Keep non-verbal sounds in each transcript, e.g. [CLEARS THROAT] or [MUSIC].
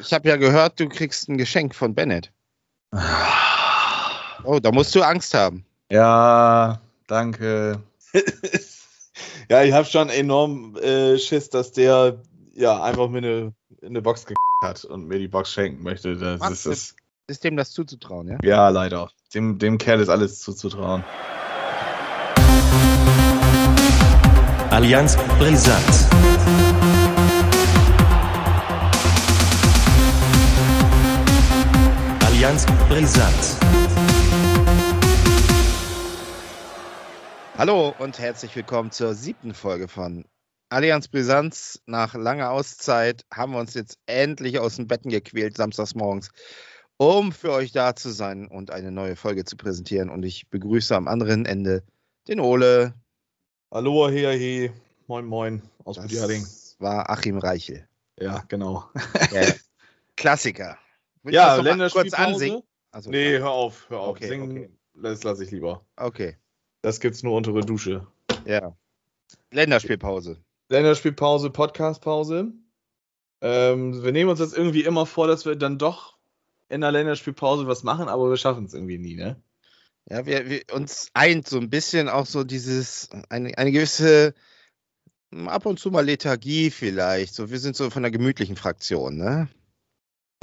Ich habe ja gehört, du kriegst ein Geschenk von Bennett. Oh, da musst du Angst haben. Ja, danke. [LAUGHS] ja, ich habe schon enorm äh, Schiss, dass der ja einfach mir eine, eine Box gekriegt hat und mir die Box schenken möchte. Das Was? ist, ist, Ist dem das zuzutrauen, ja? ja, leider. Dem, dem Kerl ist alles zuzutrauen. Allianz brisant. Allianz brisant. Hallo und herzlich willkommen zur siebten Folge von Allianz Brisanz. Nach langer Auszeit haben wir uns jetzt endlich aus den Betten gequält, samstags morgens, um für euch da zu sein und eine neue Folge zu präsentieren. Und ich begrüße am anderen Ende den Ole. Hallo, hey, hey. Moin, moin aus Das war Achim Reichel. Ja, genau. Der [LAUGHS] Klassiker. Willst Ja, Länderspielpause. kurz ansingen. Also, Nee, hör auf, hör auf. Okay, Singen, okay. das lasse ich lieber. Okay, Das gibt's nur unter der Dusche. ja. Länderspielpause. Länderspielpause, Podcastpause. Ähm, wir nehmen uns jetzt irgendwie immer vor, dass wir dann doch in der Länderspielpause was machen, aber wir schaffen es irgendwie nie, ne? Ja, wir, wir uns eint so ein bisschen auch so dieses, eine, eine gewisse, m, ab und zu mal Lethargie vielleicht. So, wir sind so von der gemütlichen Fraktion, ne?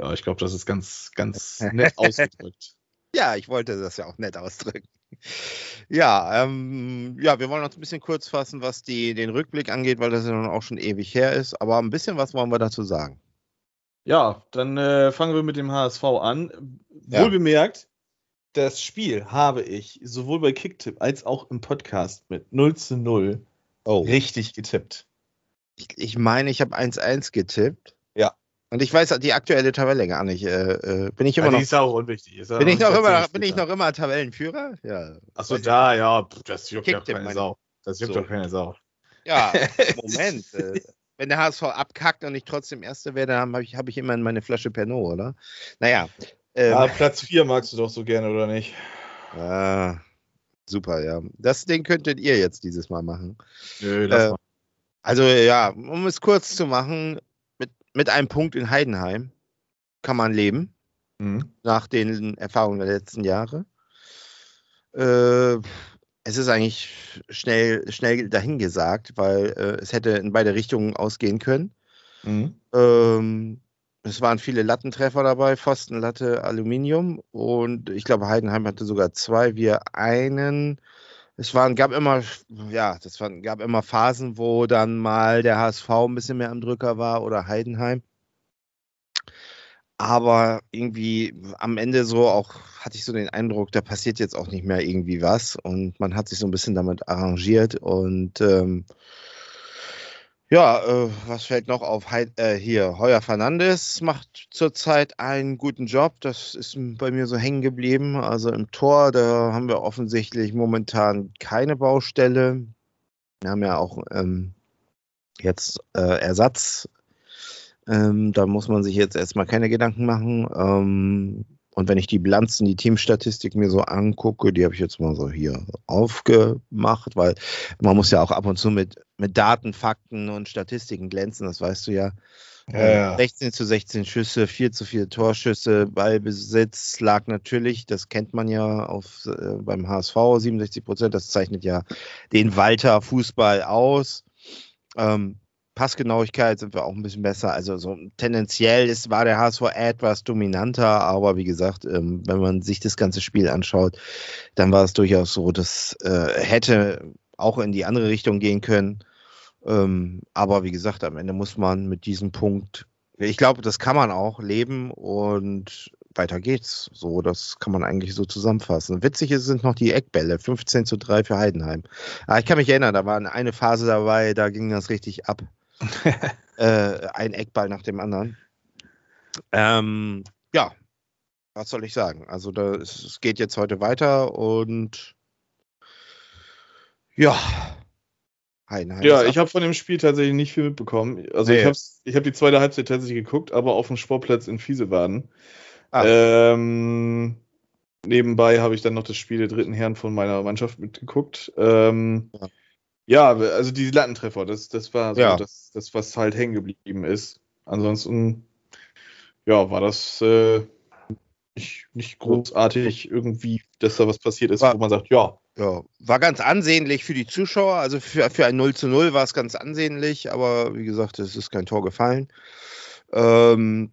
Ja, ich glaube, das ist ganz, ganz [LAUGHS] nett ausgedrückt. Ja, ich wollte das ja auch nett ausdrücken. Ja, ähm, ja, wir wollen uns ein bisschen kurz fassen, was die, den Rückblick angeht, weil das ja nun auch schon ewig her ist. Aber ein bisschen was wollen wir dazu sagen. Ja, dann äh, fangen wir mit dem HSV an. Ja. Wohl bemerkt, das Spiel habe ich sowohl bei Kicktipp als auch im Podcast mit 0 zu 0 Oh. richtig getippt. Ich, ich meine, ich habe 1-1 getippt. Ja. Und ich weiß die aktuelle Tabelle gar nicht. Äh, äh, bin ich immer Ja, die noch. ist auch unwichtig. Ist ja Bin ich, noch immer, bin ich noch immer Tabellenführer? Ja. Achso, da, ja, das juckt ja Kicktipp keine Sau. Das juckt So. doch keine Sau. Ja, [LAUGHS] Moment. äh, wenn der HSV abkackt und ich trotzdem Erster werde, dann habe ich, hab ich immerhin meine Flasche Pernod, oder? Naja. Ähm, Ja, Platz 4 magst du doch so gerne, oder nicht? ah, super, ja. Das Ding könntet ihr jetzt dieses Mal machen. Nö, lass mal. Also ja, um es kurz zu machen, mit, einem Punkt in Heidenheim kann man leben, Mhm. nach den Erfahrungen der letzten Jahre. Äh, es ist eigentlich schnell, schnell dahingesagt, weil äh, es hätte in beide Richtungen ausgehen können. Mhm. Ähm, es waren viele Lattentreffer dabei, Pfosten, Latte, Aluminium. Und ich glaube, Heidenheim hatte sogar zwei, wir einen. Es waren, gab immer, ja, das waren, gab immer Phasen, wo dann mal der HSV ein bisschen mehr am Drücker war oder Heidenheim. Aber irgendwie am Ende so auch hatte ich so den Eindruck, da passiert jetzt auch nicht mehr irgendwie was und man hat sich so ein bisschen damit arrangiert und ähm, ja, äh, was fällt noch auf? Heid, äh, hier, Heuer Fernandes macht zurzeit einen guten Job. Das ist bei mir so hängen geblieben. Also im Tor, da haben wir offensichtlich momentan keine Baustelle. Wir haben ja auch ähm, jetzt äh, Ersatz. Ähm, da muss man sich jetzt erstmal keine Gedanken machen. Ähm, und wenn ich die Bilanzen, die Teamstatistik mir so angucke, die habe ich jetzt mal so hier aufgemacht, weil man muss ja auch ab und zu mit, mit Daten, Fakten und Statistiken glänzen, das weißt du ja. Ja, ja. 16 zu 16 Schüsse, 4 zu 4 Torschüsse, Ballbesitz lag natürlich, das kennt man ja auf, äh, beim HSV, 67 Prozent, das zeichnet ja den Walter Fußball aus. Ähm, Passgenauigkeit sind wir auch ein bisschen besser. Also so tendenziell ist, war der HSV etwas dominanter, aber wie gesagt, ähm, wenn man sich das ganze Spiel anschaut, dann war es durchaus so, dass äh, hätte auch in die andere Richtung gehen können. Ähm, aber wie gesagt, am Ende muss man mit diesem Punkt, ich glaube, das kann man auch leben und weiter geht's. So, das kann man eigentlich so zusammenfassen. Witzig sind noch die Eckbälle, 15 zu 3 für Heidenheim. Ah, ich kann mich erinnern, da war eine Phase dabei, da ging das richtig ab. [LAUGHS] äh, ein Eckball nach dem anderen. Ähm, ja, was soll ich sagen? Also da, es, geht jetzt heute weiter und ja. Heidenheim Ja, ich habe von dem Spiel tatsächlich nicht viel mitbekommen. Also Nee. ich habe die zweite Halbzeit tatsächlich geguckt, aber auf dem Sportplatz in Fiesewaden. Ah. Ähm, nebenbei habe ich dann noch das Spiel der dritten Herren von meiner Mannschaft mitgeguckt. Ähm, Ja. Ja, also die Lattentreffer, das, das war so ja. das, das, was halt hängen geblieben ist. Ansonsten, ja, war das äh, nicht, nicht großartig irgendwie, dass da was passiert ist, war, wo man sagt, ja. Ja, war ganz ansehnlich für die Zuschauer, also für, für ein 0 zu 0 war es ganz ansehnlich, aber wie gesagt, es ist kein Tor gefallen. Ähm,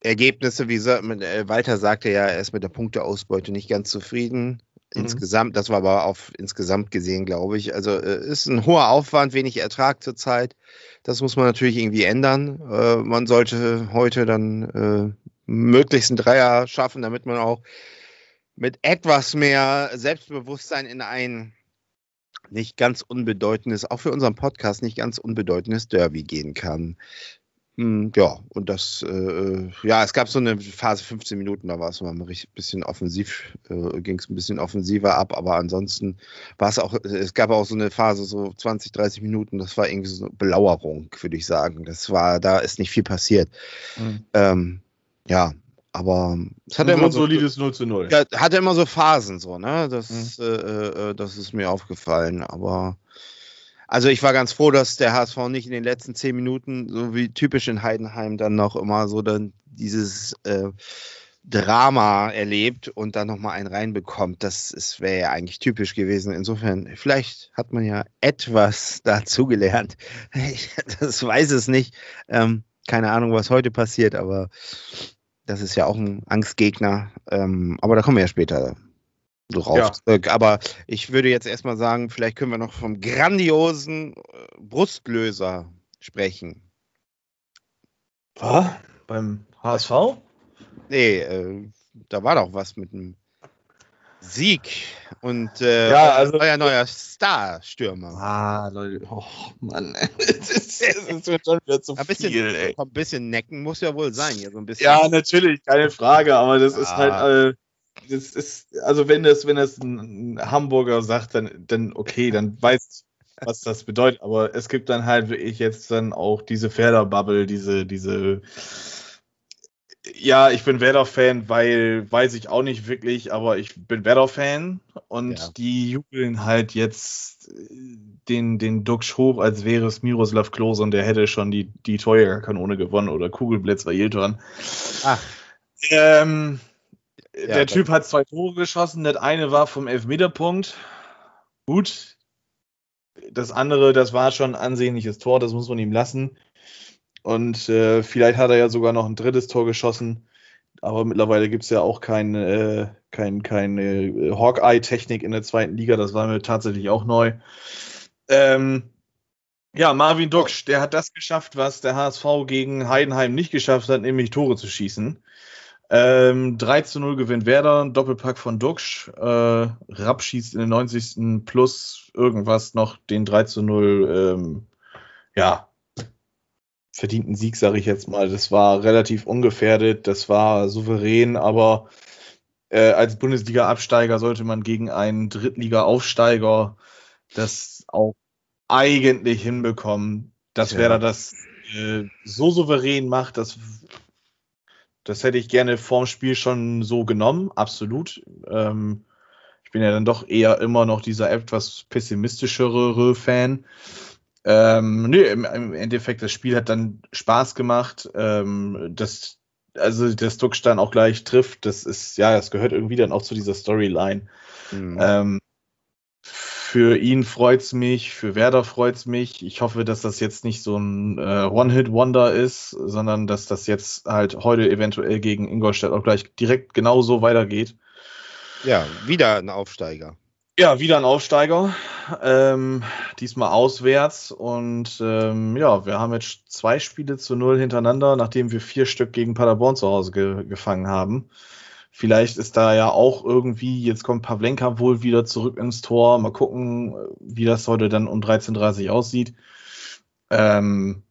Ergebnisse, wie äh, Walter sagte ja, er ist mit der Punkteausbeute nicht ganz zufrieden. Mhm. Insgesamt, das war aber auf insgesamt gesehen, glaube ich. Also äh, ist ein hoher Aufwand, wenig Ertrag zurzeit. Das muss man natürlich irgendwie ändern. Äh, man sollte heute dann äh, möglichst einen Dreier schaffen, damit man auch mit etwas mehr Selbstbewusstsein in ein nicht ganz unbedeutendes, auch für unseren Podcast nicht ganz unbedeutendes Derby gehen kann. Hm, ja, und das, äh, ja, es gab so eine Phase 15 Minuten, da war es mal ein bisschen offensiv, äh, ging es ein bisschen offensiver ab, aber ansonsten war es auch, es gab auch so eine Phase, so 20, 30 Minuten, das war irgendwie so eine Belauerung, würde ich sagen. Das war, da ist nicht viel passiert. Mhm. Ähm, ja, aber es hatte immer so, solides 0 zu 0. Ja, hatte immer so Phasen so, ne? Das, mhm. äh, das ist mir aufgefallen, aber also ich war ganz froh, dass der HSV nicht in den letzten zehn Minuten, so wie typisch in Heidenheim, dann noch immer so dann dieses äh, Drama erlebt und dann nochmal einen reinbekommt. Das wäre ja eigentlich typisch gewesen. Insofern, vielleicht hat man ja etwas [LAUGHS] dazugelernt. das weiß es nicht. Ähm, keine Ahnung, was heute passiert, aber das ist ja auch ein Angstgegner. Ähm, aber da kommen wir ja später drauf. Ja. Aber ich würde jetzt erstmal sagen, vielleicht können wir noch vom grandiosen äh, Brustlöser sprechen. Was? Beim HSV? Nee, äh, da war doch was mit einem Sieg und äh, ja, also, euer neuer Star-Stürmer. Ah, Leute, oh Mann, [LAUGHS] es ist schon wieder zu ein bisschen, viel, ey. Ein bisschen necken muss ja wohl sein, hier so ein bisschen. Ja, natürlich, keine Frage, aber das ja. ist ah. halt. Äh, das ist, also wenn das, wenn das ein Hamburger sagt, dann, dann okay, dann weiß ich, was das bedeutet. Aber es gibt dann halt wirklich jetzt dann auch diese Pferderbubble, diese, diese ja, ich bin Werder-Fan, weil weiß ich auch nicht wirklich, aber ich bin Werder-Fan und ja. die jubeln halt jetzt äh, den, den Duxch hoch, als wäre es Miroslav Klose und der hätte schon die, die Teuerkanone gewonnen oder Kugelblitz bei Yilton. Ach. Ähm, der Typ hat zwei Tore geschossen. Das eine war vom Elfmeterpunkt. Gut. Das andere, das war schon ein ansehnliches Tor, das muss man ihm lassen. Und äh, vielleicht hat er ja sogar noch ein drittes Tor geschossen. Aber mittlerweile gibt es ja auch keine, äh, kein, keine äh, Hawkeye-Technik in der zweiten Liga. Das war mir tatsächlich auch neu. Ähm, ja, Marvin Ducksch, der hat das geschafft, was der HSV gegen Heidenheim nicht geschafft hat, nämlich Tore zu schießen. Ähm, 3 zu 0 gewinnt Werder, Doppelpack von Duxch. Äh, Rapp schießt in den 90. plus irgendwas noch den 3 zu 0, ähm, ja, verdienten Sieg, sage ich jetzt mal. Das war relativ ungefährdet, das war souverän, aber äh, als Bundesliga-Absteiger sollte man gegen einen Drittliga-Aufsteiger das auch eigentlich hinbekommen, dass ja. Werder das äh, so souverän macht, dass das hätte ich gerne vorm Spiel schon so genommen, absolut. Ähm, ich bin ja dann doch eher immer noch dieser etwas pessimistischere Fan. Ähm, nee, im, im, Endeffekt, das Spiel hat dann Spaß gemacht. Ähm, das, also, dass Duckstein auch gleich trifft, das ist, ja, das gehört irgendwie dann auch zu dieser Storyline. Mhm. Ähm, für ihn freut es mich, für Werder freut es mich. Ich hoffe, dass das jetzt nicht so ein äh, One-Hit-Wonder ist, sondern dass das jetzt halt heute eventuell gegen Ingolstadt auch gleich direkt genauso weitergeht. Ja, wieder ein Aufsteiger. Ja, wieder ein Aufsteiger. Ähm, diesmal auswärts. Und ähm, ja, wir haben jetzt zwei Spiele zu null hintereinander, nachdem wir vier Stück gegen Paderborn zu Hause ge gefangen haben. Vielleicht ist da ja auch irgendwie, jetzt kommt Pavlenka wohl wieder zurück ins Tor. Mal gucken, wie das heute dann um 13.30 Uhr aussieht. Ähm,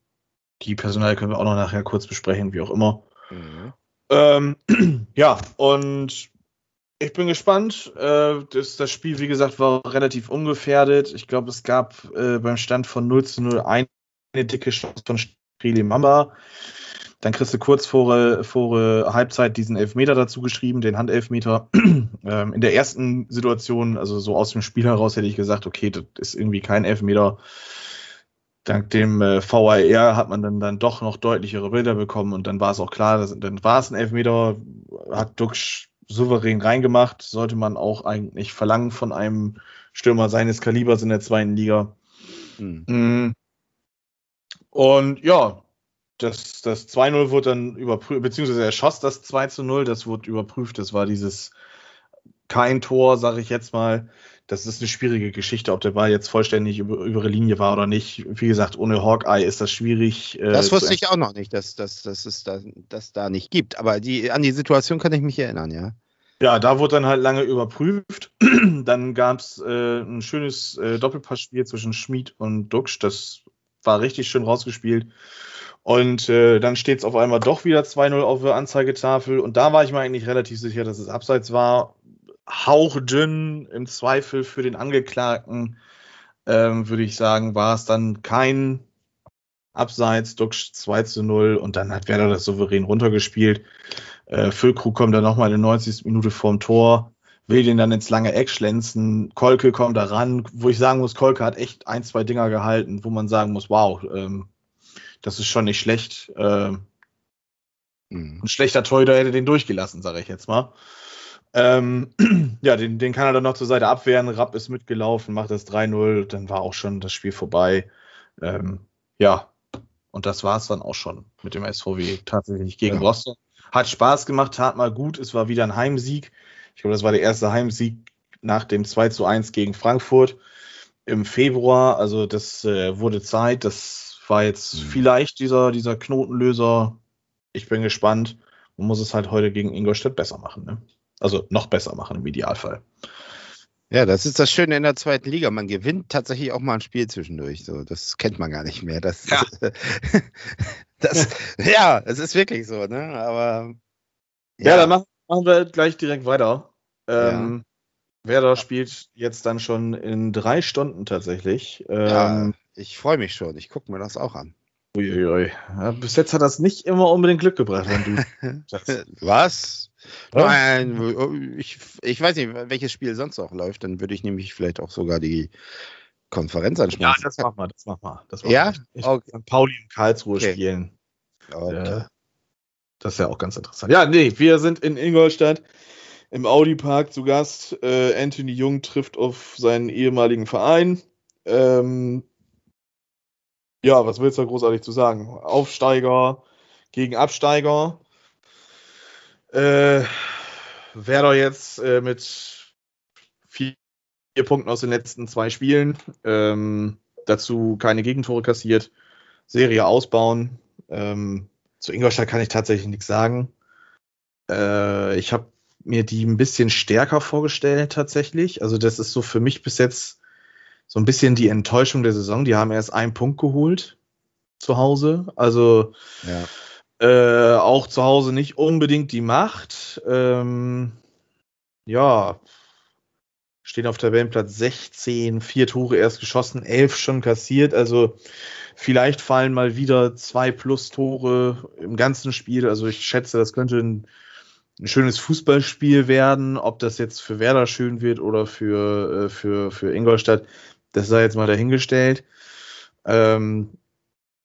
die Personal können wir auch noch nachher kurz besprechen, wie auch immer. Mhm. Ähm, [CLEARS THROAT] ja, und ich bin gespannt. Äh, das, das, Spiel, wie gesagt, war relativ ungefährdet. Ich glaube, es gab äh, beim Stand von 0 zu 0 eine dicke Chance von Streli Mamba. Dann kriegst du kurz vor, vor äh, Halbzeit diesen Elfmeter dazu geschrieben, den Handelfmeter. [CLEARS THROAT] ähm, in der ersten Situation, also so aus dem Spiel heraus, hätte ich gesagt, okay, das ist irgendwie kein Elfmeter. Dank dem äh, VAR hat man dann, dann doch noch deutlichere Bilder bekommen und dann war es auch klar, dass, dann war es ein Elfmeter, hat Dux souverän reingemacht, sollte man auch eigentlich verlangen von einem Stürmer seines Kalibers in der zweiten Liga. Hm. Mhm. Und ja, das, das 2-0 wurde dann überprüft, beziehungsweise er schoss das 2 0, das wurde überprüft. Das war dieses kein Tor, sage ich jetzt mal. Das ist eine schwierige Geschichte, ob der Ball jetzt vollständig über, über die Linie war oder nicht. Wie gesagt, ohne Hawkeye ist das schwierig. Äh, das wusste ich auch noch nicht, dass, dass, dass es da, das da nicht gibt. Aber die, an die Situation kann ich mich erinnern, ja. Ja, da wurde dann halt lange überprüft. [CLEARS THROAT] dann gab es äh, ein schönes äh, Doppelpassspiel zwischen Schmid und Duxch. Das war richtig schön rausgespielt. Und äh, dann steht es auf einmal doch wieder 2-0 auf der Anzeigetafel. Und da war ich mir eigentlich relativ sicher, dass es abseits war. Hauchdünn im Zweifel für den Angeklagten, ähm, würde ich sagen, war es dann kein Abseits, Duxch 2 zu 0 und dann hat Werder das souverän runtergespielt. Äh, Füllkrug kommt dann nochmal in der 90. Minute vorm Tor, will den dann ins lange Eck schlänzen. Kolke kommt da ran, wo ich sagen muss, Kolke hat echt ein, zwei Dinger gehalten, wo man sagen muss, wow, ähm, das ist schon nicht schlecht. Ähm, mhm. Ein schlechter Torhüter hätte den durchgelassen, sage ich jetzt mal. Ähm, [CLEARS THROAT] ja, den, den kann er dann noch zur Seite abwehren. Rapp ist mitgelaufen, macht das 3-0, dann war auch schon das Spiel vorbei. Ähm, ja, und das war es dann auch schon mit dem SVW tatsächlich gegen ja. Rostock. Hat Spaß gemacht, tat mal gut. Es war wieder ein Heimsieg. Ich glaube, das war der erste Heimsieg nach dem 2 zu 1 gegen Frankfurt im Februar. Also das äh, wurde Zeit. Das war jetzt mhm. vielleicht dieser, dieser Knotenlöser. Ich bin gespannt. Man muss es halt heute gegen Ingolstadt besser machen. Ne? Also noch besser machen im Idealfall. Ja, das ist das Schöne in der zweiten Liga. Man gewinnt tatsächlich auch mal ein Spiel zwischendurch. So, das kennt man gar nicht mehr. Das, ja, [LAUGHS] das, ja es ist wirklich so, ne? Aber ja, ja dann machen, machen, wir gleich direkt weiter. Ähm, ja. Werder spielt jetzt dann schon in drei Stunden tatsächlich. Ähm, ja, ich freue mich schon. Ich gucke mir das auch an. Uiuiui. Ja, bis jetzt hat das nicht immer unbedingt Glück gebracht, wenn du. [LAUGHS] Was? Nein, ich, ich weiß nicht, welches Spiel sonst auch läuft. Dann würde ich nämlich vielleicht auch sogar die Konferenz anschmeißen. Ja, das machen wir, das machen wir. Das machen ja? Ich okay. Pauli und Karlsruhe okay. spielen. Okay. Das ist ja auch ganz interessant. Ja, nee, wir sind in Ingolstadt im Audi Park zu Gast. Äh, Anthony Jung trifft auf seinen ehemaligen Verein. Ähm, ja, was willst du da großartig zu sagen? Aufsteiger gegen Absteiger. Äh, Werder jetzt äh, mit vier, vier, Punkten aus den letzten zwei Spielen. Ähm, dazu keine Gegentore kassiert. Serie ausbauen. Ähm, zu Ingolstadt kann ich tatsächlich nichts sagen. Äh, ich habe mir die ein bisschen stärker vorgestellt tatsächlich. Also das ist so für mich bis jetzt so ein bisschen die Enttäuschung der Saison. Die haben erst einen Punkt geholt zu Hause. Also ja. äh, auch zu Hause nicht unbedingt die Macht. Ähm, ja, stehen auf Tabellenplatz 16, vier Tore erst geschossen, elf schon kassiert. Also vielleicht fallen mal wieder zwei plus Tore im ganzen Spiel. Also ich schätze, das könnte ein, ein schönes Fußballspiel werden. Ob das jetzt für Werder schön wird oder für, äh, für, für Ingolstadt, das sei jetzt mal dahingestellt. Ähm,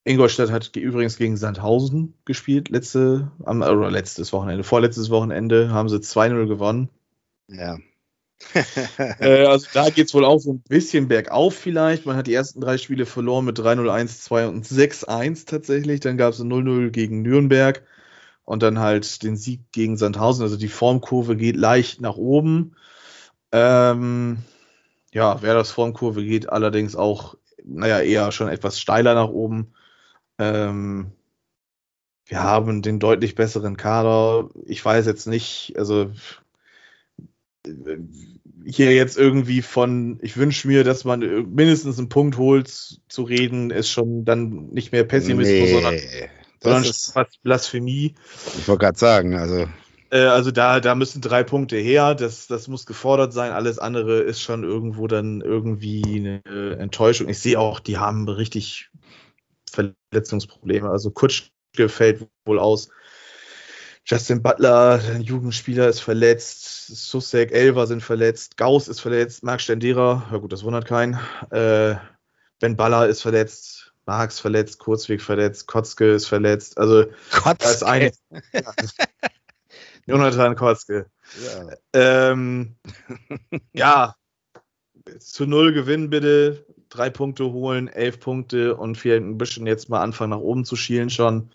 Ingolstadt hat übrigens gegen Sandhausen gespielt, letzte, oder letztes Wochenende, vorletztes Wochenende haben sie 2-0 gewonnen. Ja. [LAUGHS] äh, also da geht es wohl auch so ein bisschen bergauf vielleicht. Man hat die ersten drei Spiele verloren mit 3-0, 1-2 und 6-1 tatsächlich. Dann gab es 0-0 gegen Nürnberg und dann halt den Sieg gegen Sandhausen. Also die Formkurve geht leicht nach oben. Ähm, ja, wer das Formkurve geht, allerdings auch, naja, eher schon etwas steiler nach oben. Ähm, wir haben den deutlich besseren Kader. Ich weiß jetzt nicht, also hier jetzt irgendwie von, ich wünsche mir, dass man mindestens einen Punkt holt, zu reden, ist schon dann nicht mehr Pessimismus, nee, sondern, sondern fast Blasphemie. Ich wollte gerade sagen, also äh, also da, da müssen drei Punkte her, das, das muss gefordert sein. Alles andere ist schon irgendwo dann irgendwie eine Enttäuschung. Ich sehe auch, die haben richtig Verletzungsprobleme. Also Kutschke fällt wohl aus. Justin Butler, ein Jugendspieler, ist verletzt. Susek, Elva sind verletzt. Gauss ist verletzt. Marc Stendera, ja gut, das wundert keinen. Äh, ben Baller ist verletzt. Marx verletzt, Kurzweg verletzt, Kotzke ist verletzt. Also Kotzke. da ist ein [LAUGHS] Jonathan Kotzke. Ja. Ähm, [LAUGHS] ja, zu null gewinnen bitte, drei Punkte holen, elf Punkte und vielleicht ein bisschen jetzt mal anfangen nach oben zu schielen schon.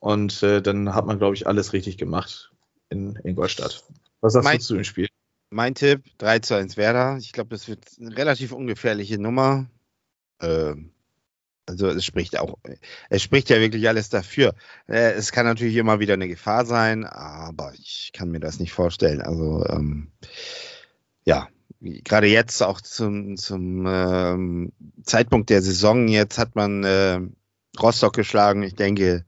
Und äh, dann hat man, glaube ich, alles richtig gemacht in Ingolstadt. Was hast Mein- du zu dem Spiel? Mein Tipp, 3 zu 1 Werder. Ich glaube, das wird eine relativ ungefährliche Nummer. Ähm, also es spricht auch, es spricht ja wirklich alles dafür. Äh, es kann natürlich immer wieder eine Gefahr sein, aber ich kann mir das nicht vorstellen. Also ähm, ja, gerade jetzt auch zum, zum ähm, Zeitpunkt der Saison, jetzt hat man äh, Rostock geschlagen. Ich denke,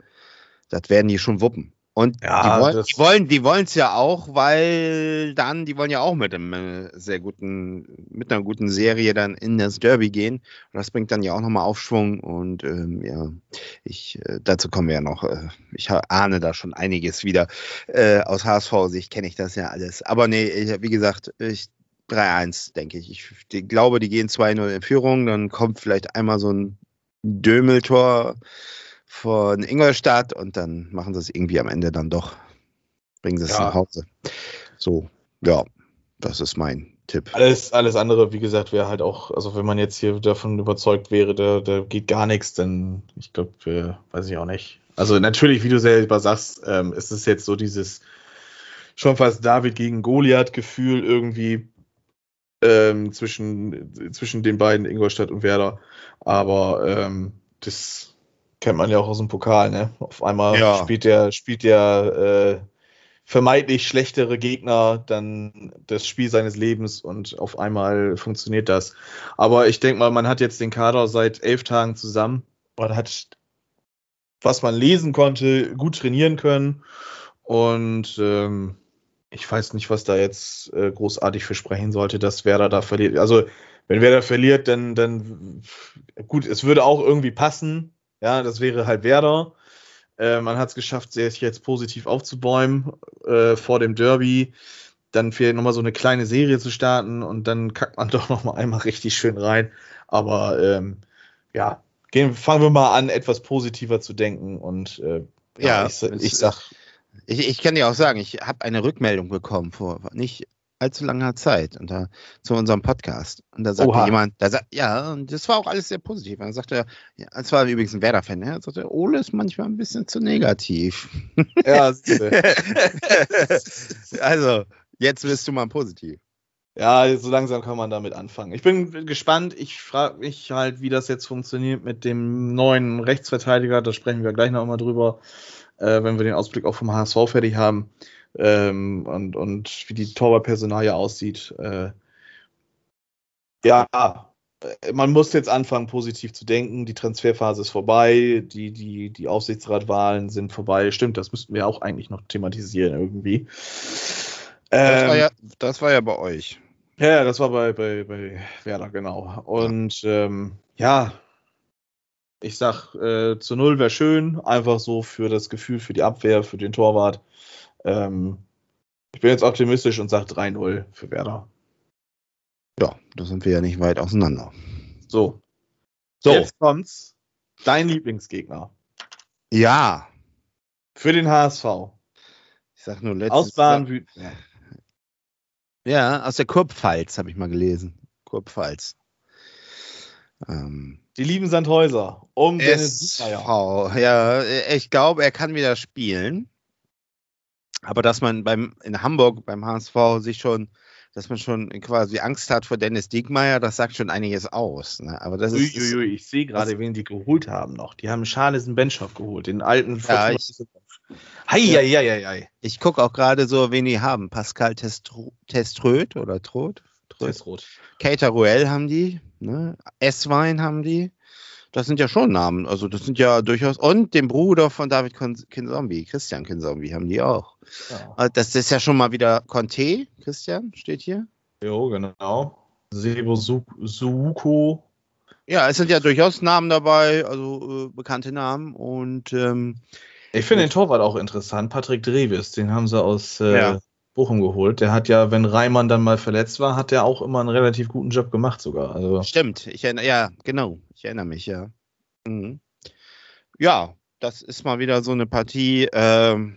das werden die schon wuppen. Und Ja, die wollen, die wollen, die wollen es ja auch, weil dann, die wollen ja auch mit einem äh, sehr guten, mit einer guten Serie dann in das Derby gehen. Und das bringt dann ja auch nochmal Aufschwung. Und ähm, ja, ich, äh, dazu kommen wir ja noch. Äh, ich ahne da schon einiges wieder. Äh, aus HSV-Sicht kenne ich das ja alles. Aber nee, ich, wie gesagt, ich 3-1, denke ich. Ich die, glaube, die gehen 2-0 in Führung. Dann kommt vielleicht einmal so ein Dömeltor von Ingolstadt und dann machen sie es irgendwie am Ende dann doch. Bringen sie es Ja. nach Hause. So, ja, das ist mein Tipp. Alles, alles andere, wie gesagt, wäre halt auch, also wenn man jetzt hier davon überzeugt wäre, da, da geht gar nichts, dann, ich glaube, weiß ich auch nicht. Also natürlich, wie du selber sagst, ähm, ist es jetzt so dieses schon fast David gegen Goliath-Gefühl irgendwie ähm, zwischen, zwischen den beiden, Ingolstadt und Werder. Aber ähm, das kennt man ja auch aus dem Pokal, ne? Auf einmal Ja. spielt der, spielt der äh, vermeintlich schlechtere Gegner dann das Spiel seines Lebens und auf einmal funktioniert das. Aber ich denke mal, man hat jetzt den Kader seit elf Tagen zusammen. Man hat, was man lesen konnte, gut trainieren können. Und ähm, ich weiß nicht, was da jetzt äh, großartig für sprechen sollte, dass Werder da verliert. Also, wenn Werder verliert, dann, dann gut, es würde auch irgendwie passen. Ja, das wäre halt Werder. Äh, man hat es geschafft, sich jetzt positiv aufzubäumen äh, vor dem Derby. Dann vielleicht nochmal so eine kleine Serie zu starten und dann kackt man [LAUGHS] doch nochmal einmal richtig schön rein. Aber ähm, ja, gehen, fangen wir mal an, etwas positiver zu denken. Und äh, Ja, ich, es- ich sag, Ich, ich kann dir auch sagen, ich habe eine Rückmeldung bekommen vor nicht allzu langer Zeit und da, zu unserem Podcast. Und da sagte Oha. jemand, da sagt, ja, und das war auch alles sehr positiv. Und dann sagte er, ja, es war übrigens ein Werder-Fan, ne? er sagte, Ole ist manchmal ein bisschen zu negativ. ja, [LAUGHS] also, jetzt bist du mal positiv. Ja, so langsam kann man damit anfangen. Ich bin gespannt. Ich frage mich halt, wie das jetzt funktioniert mit dem neuen Rechtsverteidiger. Da sprechen wir gleich noch mal drüber, äh, wenn wir den Ausblick auch vom HSV fertig haben. Ähm, und, und wie die Torwartpersonalie aussieht. Äh, ja, äh, man muss jetzt anfangen, positiv zu denken. Die Transferphase ist vorbei. Die, die, die Aufsichtsratwahlen sind vorbei. Stimmt, das müssten wir auch eigentlich noch thematisieren irgendwie. Das, Ähm, war ja, das war ja bei euch. ja, ja, das war bei, bei, bei Werder, genau. Und ähm, ja, ich sag, äh, zu null wäre schön, einfach so für das Gefühl, für die Abwehr, für den Torwart. Ähm, ich bin jetzt optimistisch und sage 3-0 für Werder. Ja, da sind wir ja nicht weit auseinander. So. So. Jetzt kommt's. Dein Lieblingsgegner. Ja, Für den HSV. ich sag nur letztes Aus Baden-Württemberg. Ja. Ja, aus der Kurpfalz habe ich mal gelesen. Kurpfalz. Ähm, Die lieben Sandhäuser. Um. SV. Ja, ich glaube, er kann wieder spielen. Aber dass man beim in Hamburg beim HSV sich schon, dass man schon quasi Angst hat vor Dennis Diekmeyer, das sagt schon einiges aus. Ne? Aber das ist, ist Uiuiui, ich sehe gerade, wen die geholt haben noch. Die haben Charlesen Benchoff geholt, den alten Ja, Heieieiei. ich gucke auch gerade so, wen die haben. Pascal Testro- Teströd oder Trot? Testrot. Cater Ruel haben die, ne? Esswein haben die. Das sind ja schon Namen. Also das sind ja durchaus. Und den Bruder von David Kinzombie, Christian Kinzombie, haben die auch. Ja. Äh, Das ist ja schon mal wieder Conte, Christian, steht hier. Jo, genau. Sebo Su- Suuko. Ja, es sind ja durchaus Namen dabei, also äh, bekannte Namen. Und ähm, Ich finde den Torwart auch interessant. Patrick Dreves, den haben sie aus äh, Ja. Bochum geholt. Der hat ja, wenn Reimann dann mal verletzt war, hat der auch immer einen relativ guten Job gemacht sogar. Also stimmt, ich erinnere, ja, genau, ich erinnere mich, ja. Mhm. ja, das ist mal wieder so eine Partie, ähm,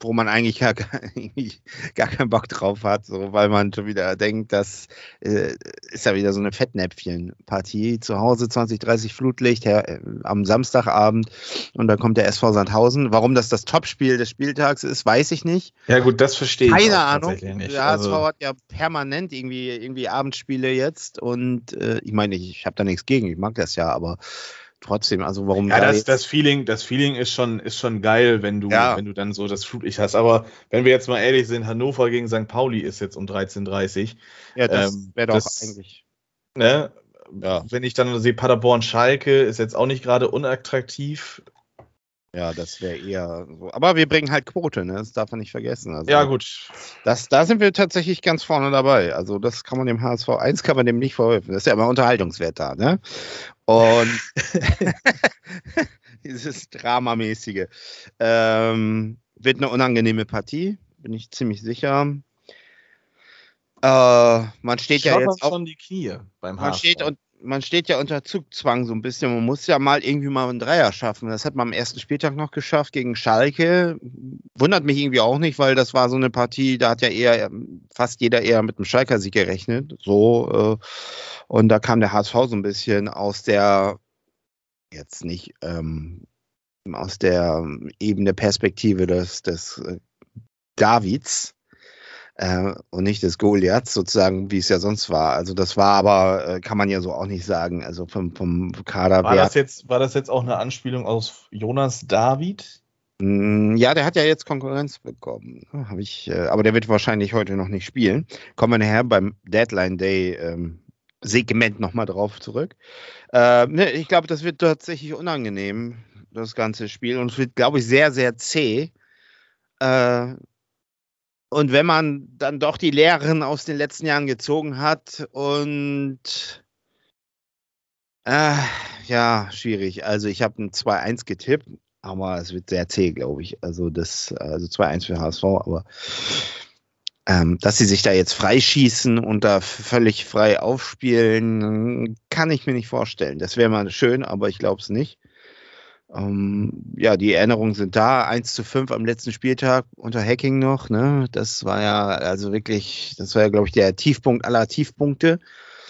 wo man eigentlich gar, [LAUGHS] gar keinen Bock drauf hat, so, weil man schon wieder denkt, das äh, ist ja wieder so eine Fettnäpfchen-Partie. Zu Hause 20, 30 Flutlicht her, äh, am Samstagabend und dann kommt der SV Sandhausen. Warum das das Topspiel des Spieltags ist, weiß ich nicht. Ja gut, das verstehe ich Keine Ahnung. nicht. Der HSV Also, hat ja permanent irgendwie, irgendwie Abendspiele jetzt und äh, ich meine, ich, ich habe da nichts gegen, ich mag das ja, aber trotzdem, also warum ja, da das, das Feeling, das Feeling ist schon, ist schon geil, wenn du, Ja. wenn du dann so das Flutlicht hast. Aber wenn wir jetzt mal ehrlich sind, Hannover gegen St. Pauli ist jetzt um 13.30 ja, das ähm, wäre doch das- eigentlich. Ne? Ja. Wenn ich dann sehe, Paderborn Schalke ist jetzt auch nicht gerade unattraktiv. Ja, das wäre eher so. Aber wir bringen halt Quote, ne? Das darf man nicht vergessen. Also, Ja, gut. Das, da sind wir tatsächlich ganz vorne dabei. Also, das kann man dem HSV 1 kann man dem nicht verhelfen. Das ist ja immer Unterhaltungswert da, ne? Und [LAUGHS] dieses Dramamäßige. Ähm, wird eine unangenehme Partie, bin ich ziemlich sicher. Äh, man steht ja Schlottern jetzt auch schon die Knie beim man HSV. steht, und, man steht ja unter Zugzwang so ein bisschen. Man muss ja mal irgendwie mal einen Dreier schaffen. Das hat man am ersten Spieltag noch geschafft gegen Schalke. Wundert mich irgendwie auch nicht, weil das war so eine Partie, da hat ja eher fast jeder eher mit einem Schalker-Sieg gerechnet. So, äh, und da kam der HSV so ein bisschen aus der, jetzt nicht, ähm, aus der Ebene Perspektive des, des äh, Davids äh, und nicht des Goliaths sozusagen, wie es ja sonst war. Also das war aber, äh, kann man ja so auch nicht sagen. Also vom, vom Kader war, das jetzt, war das jetzt auch eine Anspielung aus Jonas David? Mm, Ja, der hat ja jetzt Konkurrenz bekommen. Hab ich, äh, aber der wird wahrscheinlich heute noch nicht spielen. Kommen wir nachher beim Deadline Day ähm, Segment nochmal drauf zurück. Äh, ne, ich glaube, das wird tatsächlich unangenehm, das ganze Spiel. Und es wird, glaube ich, sehr, sehr zäh. Äh, und wenn man dann doch die Lehren aus den letzten Jahren gezogen hat und äh, ja, schwierig. Also ich habe ein 2-1 getippt, aber es wird sehr zäh, glaube ich. Also das, also 2-1 für HSV, aber ähm, dass sie sich da jetzt freischießen und da völlig frei aufspielen, kann ich mir nicht vorstellen. Das wäre mal schön, aber ich glaube es nicht. Ähm, ja, die Erinnerungen sind da. 1 zu 5 am letzten Spieltag unter Hacking noch. Ne? Das war ja also wirklich, das war ja, glaube ich, der Tiefpunkt aller Tiefpunkte.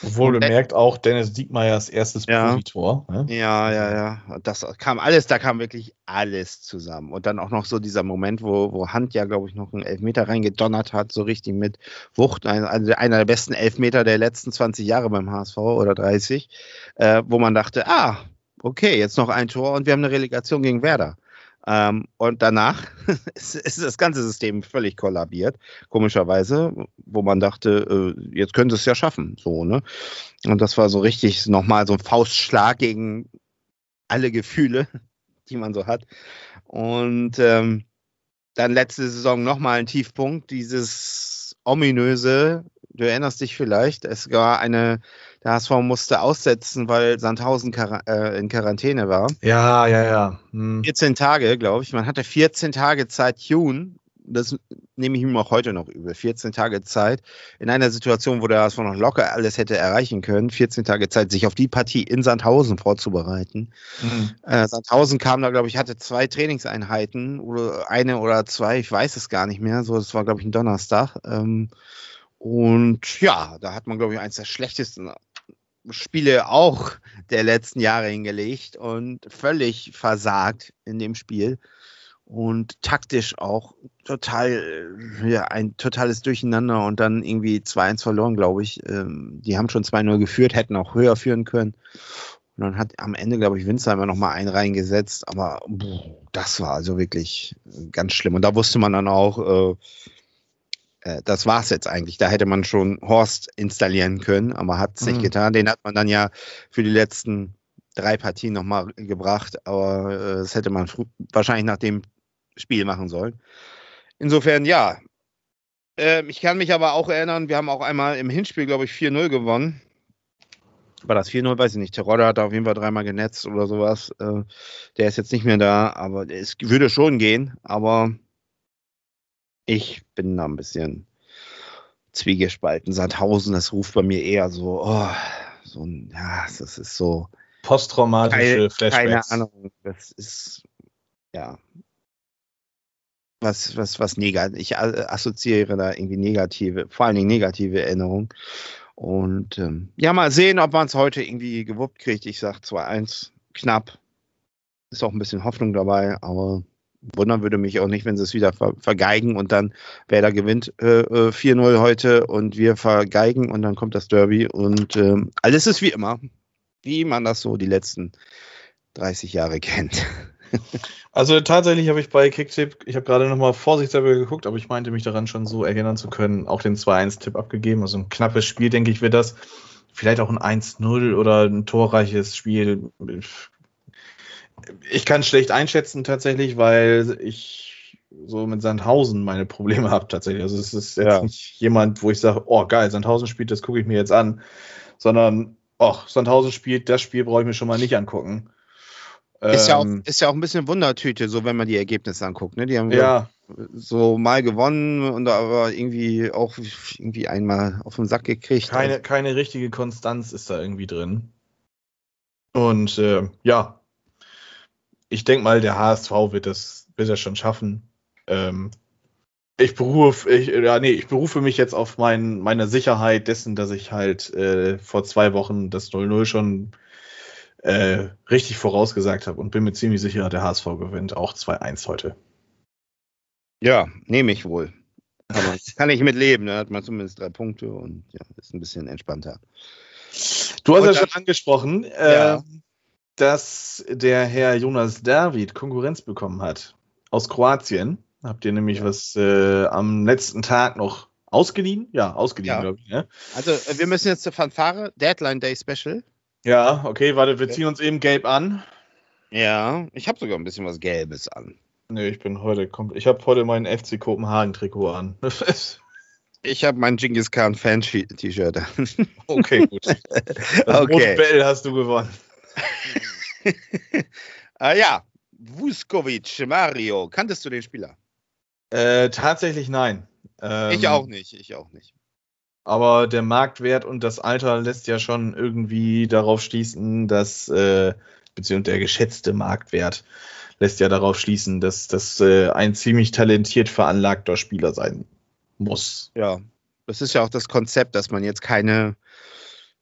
Wohl Und- bemerkt auch Dennis Diekmeyers erstes Ja. Profitor. Ne? Ja, ja, ja. Und Das kam alles, da kam wirklich alles zusammen. Und dann auch noch so dieser Moment, wo, wo Hand ja, glaube ich, noch einen Elfmeter reingedonnert hat, so richtig mit Wucht. Ein- Also einer der besten Elfmeter der letzten 20 Jahre beim HSV oder 30, äh, wo man dachte, ah, okay, jetzt noch ein Tor und wir haben eine Relegation gegen Werder. Ähm, und danach [LAUGHS] ist, das ganze System völlig kollabiert, komischerweise, wo man dachte, äh, jetzt können sie es ja schaffen, so, ne? Und das war so richtig nochmal so ein Faustschlag gegen alle Gefühle, [LAUGHS] die man so hat. Und ähm, dann letzte Saison nochmal ein Tiefpunkt, dieses ominöse, du erinnerst dich vielleicht, es war eine, der HSV musste aussetzen, weil Sandhausen Quar äh, in Quarantäne war. Ja, ja, ja. Hm. 14 Tage, glaube ich. Man hatte 14 Tage Zeit, June. Das nehme ich ihm auch heute noch übel. 14 Tage Zeit in einer Situation, wo der HSV noch locker alles hätte erreichen können. 14 Tage Zeit, sich auf die Partie in Sandhausen vorzubereiten. Hm. Äh, Sandhausen kam da, glaube ich, hatte zwei Trainingseinheiten oder eine oder zwei, ich weiß es gar nicht mehr. So, das war, glaube ich, ein Donnerstag. Ähm, und ja, da hat man, glaube ich, eins der schlechtesten Spiele auch der letzten Jahre hingelegt und völlig versagt in dem Spiel. Und taktisch auch total, äh, ja, ein totales Durcheinander und dann irgendwie 2-1 verloren, glaube ich. Ähm, die haben schon 2-0 geführt, hätten auch höher führen können. Und dann hat am Ende, glaube ich, Winzheimer nochmal einen reingesetzt. Aber boah, das war also wirklich ganz schlimm. Und da wusste man dann auch, äh, äh, das war's jetzt eigentlich. Da hätte man schon Horst installieren können, aber hat es nicht Mhm. getan. Den hat man dann ja für die letzten drei Partien nochmal gebracht. Aber äh, das hätte man wahrscheinlich nach dem Spiel machen sollen. Insofern, ja. Ähm, ich kann mich aber auch erinnern, wir haben auch einmal im Hinspiel, glaube ich, 4-0 gewonnen. War das 4-0? Weiß ich nicht. Terodde hat auf jeden Fall dreimal genetzt oder sowas. Äh, der ist jetzt nicht mehr da, aber es würde schon gehen. Aber ich bin da ein bisschen zwiegespalten. Sandhausen, das ruft bei mir eher so, oh, so ein, ja, das ist so. posttraumatische keine, keine Flashbacks. Ahnung. Das ist ja was, was, was negativ. Ich assoziiere da irgendwie negative, vor allen Dingen negative Erinnerungen. Und ähm, ja, mal sehen, ob man es heute irgendwie gewuppt kriegt. Ich sag 2-1, knapp. Ist auch ein bisschen Hoffnung dabei, aber wundern würde mich auch nicht, wenn sie es wieder ver vergeigen und dann wer da gewinnt äh, äh, 4-0 heute und wir vergeigen und dann kommt das Derby und ähm, alles ist wie immer, wie man das so die letzten 30 Jahre [LAUGHS] kennt. Also tatsächlich habe ich bei Kicktip, ich habe gerade nochmal vorsichtshalber geguckt, aber ich meinte mich daran schon so erinnern zu können, auch den 2-1-Tipp abgegeben. Also ein knappes Spiel, denke ich, wird das. Vielleicht auch ein 1-0 oder ein torreiches Spiel. Ich kann es schlecht einschätzen tatsächlich, weil ich so mit Sandhausen meine Probleme [LAUGHS] habe tatsächlich. Also es ist jetzt Ja. nicht jemand, wo ich sage, oh geil, Sandhausen spielt, das gucke ich mir jetzt an, sondern, oh, Sandhausen spielt, das Spiel brauche ich mir schon mal nicht angucken. Ist ja, auch, Ähm, ist ja auch ein bisschen Wundertüte, so wenn man die Ergebnisse anguckt. Ne? Die haben ja, so mal gewonnen und aber irgendwie auch irgendwie einmal auf den Sack gekriegt. keine, keine richtige Konstanz ist da irgendwie drin. Und äh, ja, ich denke mal, der HSV wird das, wird das schon schaffen. Ähm, ich berufe, ich, ja, nee, ich berufe mich jetzt auf mein, meine Sicherheit dessen, dass ich halt äh, vor zwei Wochen das 0-0 schon äh, richtig vorausgesagt habe und bin mir ziemlich sicher, der HSV gewinnt auch 2-1 heute. Ja, nehme ich wohl. Aber [LAUGHS] kann ich mit leben, da hat man zumindest drei Punkte und ja, ist ein bisschen entspannter. Du hast Und ja dann- schon angesprochen, Ja. Dass der Herr Jonas David Konkurrenz bekommen hat aus Kroatien. Habt ihr nämlich Ja. was äh, am letzten Tag noch ausgeliehen? Ja, ausgeliehen, Ja. glaube ich. Ne? Also äh, wir müssen jetzt zur Fanfare, Deadline Day Special. Ja, okay, warte, wir Okay. ziehen uns eben gelb an. Ja, ich habe sogar ein bisschen was Gelbes an. Nee, ich bin heute kom- ich habe heute mein FC Kopenhagen Trikot an. [LAUGHS] Ich habe mein Genghis Khan Fan-T-Shirt an. okay, gut. [LAUGHS] Das Okay. Bell hast du gewonnen. [LAUGHS] [LAUGHS] ah, ja, Vuskovic, Mario. Kanntest du den Spieler? Äh, tatsächlich nein. Ähm, ich auch nicht, ich auch nicht. Aber der Marktwert und das Alter lässt ja schon irgendwie darauf schließen, dass, äh, beziehungsweise der geschätzte Marktwert lässt ja darauf schließen, dass das äh, ein ziemlich talentiert veranlagter Spieler sein muss. Ja, das ist ja auch das Konzept, dass man jetzt keine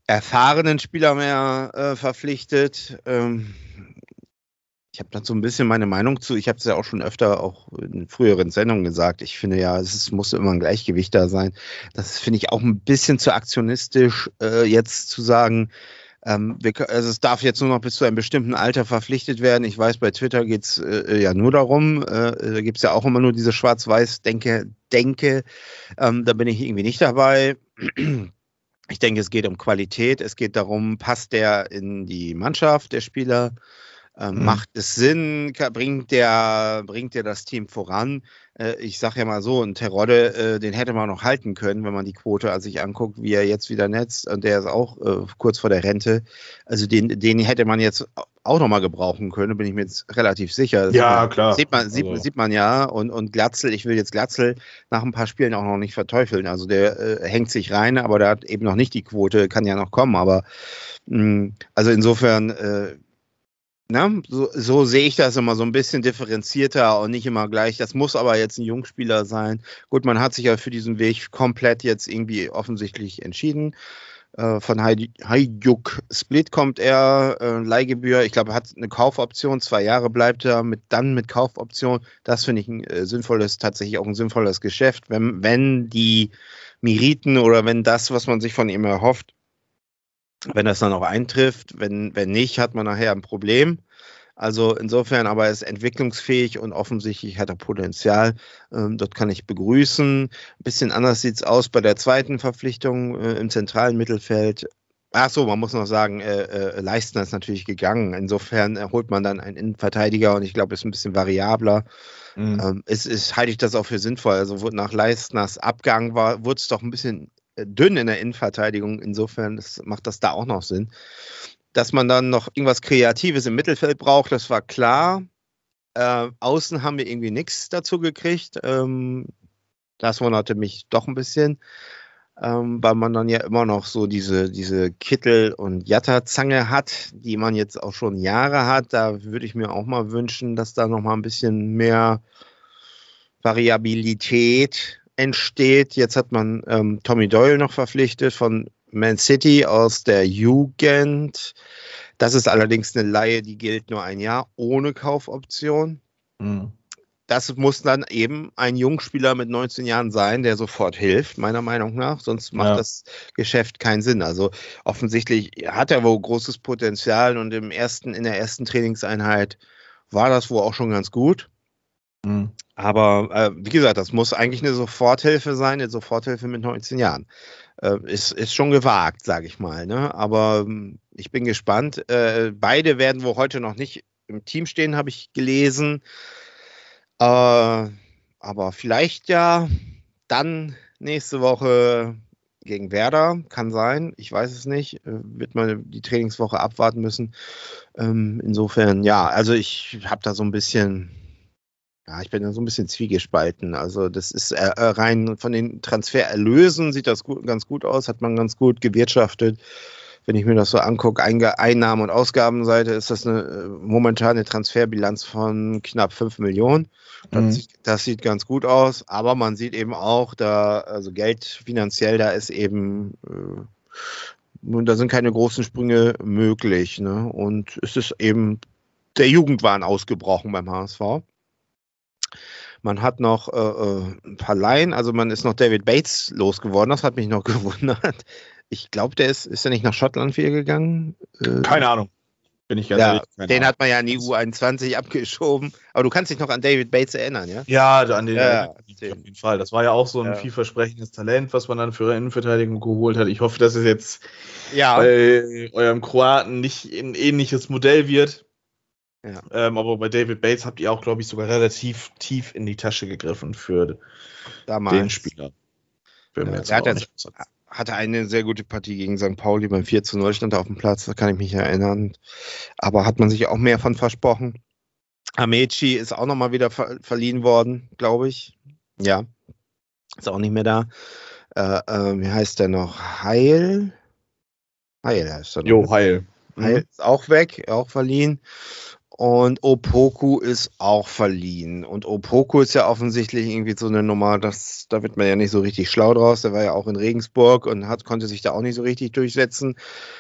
erfahrenen Spieler mehr äh, verpflichtet. Ähm, ich habe da so ein bisschen meine Meinung zu. Ich habe es ja auch schon öfter auch in früheren Sendungen gesagt. Ich finde ja, es ist, muss immer ein Gleichgewicht da sein. Das finde ich auch ein bisschen zu aktionistisch, äh, jetzt zu sagen, ähm, wir, also es darf jetzt nur noch bis zu einem bestimmten Alter verpflichtet werden. Ich weiß, bei Twitter geht's äh, ja nur darum. Äh, da gibt's ja auch immer nur diese Schwarz-Weiß-Denke, Denke. Ähm, da bin ich irgendwie nicht dabei. Ich denke, es geht um Qualität. Es geht darum, passt der in die Mannschaft, der Spieler? Ähm, Mhm. Macht es Sinn? Bringt der, bringt der das Team voran? Äh, ich sage ja mal so, ein Terodde, äh, den hätte man noch halten können, wenn man die Quote an sich anguckt, wie er jetzt wieder netzt. Und der ist auch äh, kurz vor der Rente. Also den, den hätte man jetzt auch noch mal gebrauchen können, bin ich mir jetzt relativ sicher. Das Ja, klar. Sieht man, sieht, Also- sieht man ja. Und, und Glatzel, ich will jetzt Glatzel nach ein paar Spielen auch noch nicht verteufeln. Also der äh, hängt sich rein, aber der hat eben noch nicht die Quote, kann ja noch kommen. Aber mh, also insofern, na, so, so sehe ich das immer so ein bisschen differenzierter und nicht immer gleich. Das muss aber jetzt ein Jungspieler sein. Gut, man hat sich ja für diesen Weg komplett jetzt irgendwie offensichtlich entschieden. Äh, von Hajd- Hajduk Split kommt er, äh, Leihgebühr, ich glaube, er hat eine Kaufoption, zwei Jahre bleibt er mit, dann mit Kaufoption. Das finde ich ein äh, sinnvolles, tatsächlich auch ein sinnvolles Geschäft, wenn, wenn die Meriten oder wenn das, was man sich von ihm erhofft, wenn das dann auch eintrifft. Wenn, wenn nicht, hat man nachher ein Problem. Also insofern aber er ist entwicklungsfähig und offensichtlich hat er Potenzial. Ähm, dort kann ich begrüßen. Ein bisschen anders sieht es aus bei der zweiten Verpflichtung äh, im zentralen Mittelfeld. Ach so, man muss noch sagen, äh, äh, Leistner ist natürlich gegangen. Insofern äh, holt man dann einen Innenverteidiger und ich glaube, ist ein bisschen variabler. Mhm. Ähm, es ist, halte ich das auch für sinnvoll. Also nach Leistners Abgang war, wurde es doch ein bisschen äh, dünn in der Innenverteidigung. Insofern das macht das da auch noch Sinn. Dass man dann noch irgendwas Kreatives im Mittelfeld braucht, das war klar. Äh, außen haben wir irgendwie nichts dazu gekriegt. Ähm, das wunderte mich doch ein bisschen. ähm, weil man dann ja immer noch so diese, diese Kittel- und Jatta-Zange hat, die man jetzt auch schon Jahre hat. Da würde ich mir auch mal wünschen, dass da noch mal ein bisschen mehr Variabilität entsteht. Jetzt hat man ähm, Tommy Doyle noch verpflichtet von Man City aus der Jugend. Das ist allerdings eine Laie, die gilt nur ein Jahr ohne Kaufoption. Mhm das muss dann eben ein Jungspieler mit 19 Jahren sein, der sofort hilft, meiner Meinung nach. Sonst macht ja. das Geschäft keinen Sinn. Also offensichtlich hat er wohl großes Potenzial und im ersten, in der ersten Trainingseinheit war das wohl auch schon ganz gut. Mhm. Aber äh, wie gesagt, das muss eigentlich eine Soforthilfe sein, eine Soforthilfe mit 19 Jahren. Äh, ist, ist schon gewagt, sage ich mal. Ne? Aber ähm, ich bin gespannt. Äh, beide werden wohl heute noch nicht im Team stehen, habe ich gelesen. Äh, aber vielleicht ja dann nächste Woche gegen Werder, kann sein, ich weiß es nicht, äh, wird man die Trainingswoche abwarten müssen. Ähm, insofern, ja, also ich habe da so ein bisschen, ja, ich bin da so ein bisschen zwiegespalten. Also das ist äh, äh rein von den Transfererlösen sieht das gut, ganz gut aus, hat man ganz gut gewirtschaftet wenn ich mir das so angucke, Einnahmen- und Ausgabenseite, ist das eine äh, momentane Transferbilanz von knapp 5 Millionen. Das, mhm. sieht, das, sieht, ganz gut aus, aber man sieht eben auch, da, also Geld finanziell, da ist eben, äh, da sind keine großen Sprünge möglich. Ne? Und es ist eben der Jugendwahn ausgebrochen beim HSV. Man hat noch äh, äh, ein paar Laien, also man ist noch David Bates losgeworden, das hat mich noch [LAUGHS] gewundert. Ich glaube, der ist, ist er nicht nach Schottland wieder gegangen? Äh, Keine Ahnung. Bin ich ganz ja, ehrlich. Den Ahnung. hat man ja in die U21 abgeschoben. Aber du kannst dich noch an David Bates erinnern, ja? Ja, an den, ja, auf jeden Fall. Das war ja auch so ein ja. vielversprechendes Talent, was man dann für Innenverteidigung geholt hat. Ich hoffe, dass es jetzt ja. bei eurem Kroaten nicht ein ähnliches Modell wird. Ja. Ähm, aber bei David Bates habt ihr auch, glaube ich, sogar relativ tief in die Tasche gegriffen für Damals. den Spieler. Bin ja, er hat jetzt, hatte eine sehr gute Partie gegen St. Pauli beim 4 zu 0 stand er auf dem Platz, da kann ich mich erinnern. Aber hat man sich auch mehr von versprochen. Amechi ist auch nochmal wieder ver verliehen worden, glaube ich. Ja. Ist auch nicht mehr da. Äh, äh, wie heißt der noch? Heil? Heil heißt er noch. Jo, Heil. Heil mhm. ist auch weg, auch verliehen. Und Opoku ist auch verliehen. Und Opoku ist ja offensichtlich irgendwie so eine Nummer, das, da wird man ja nicht so richtig schlau draus. Der war ja auch in Regensburg und hat, konnte sich da auch nicht so richtig durchsetzen.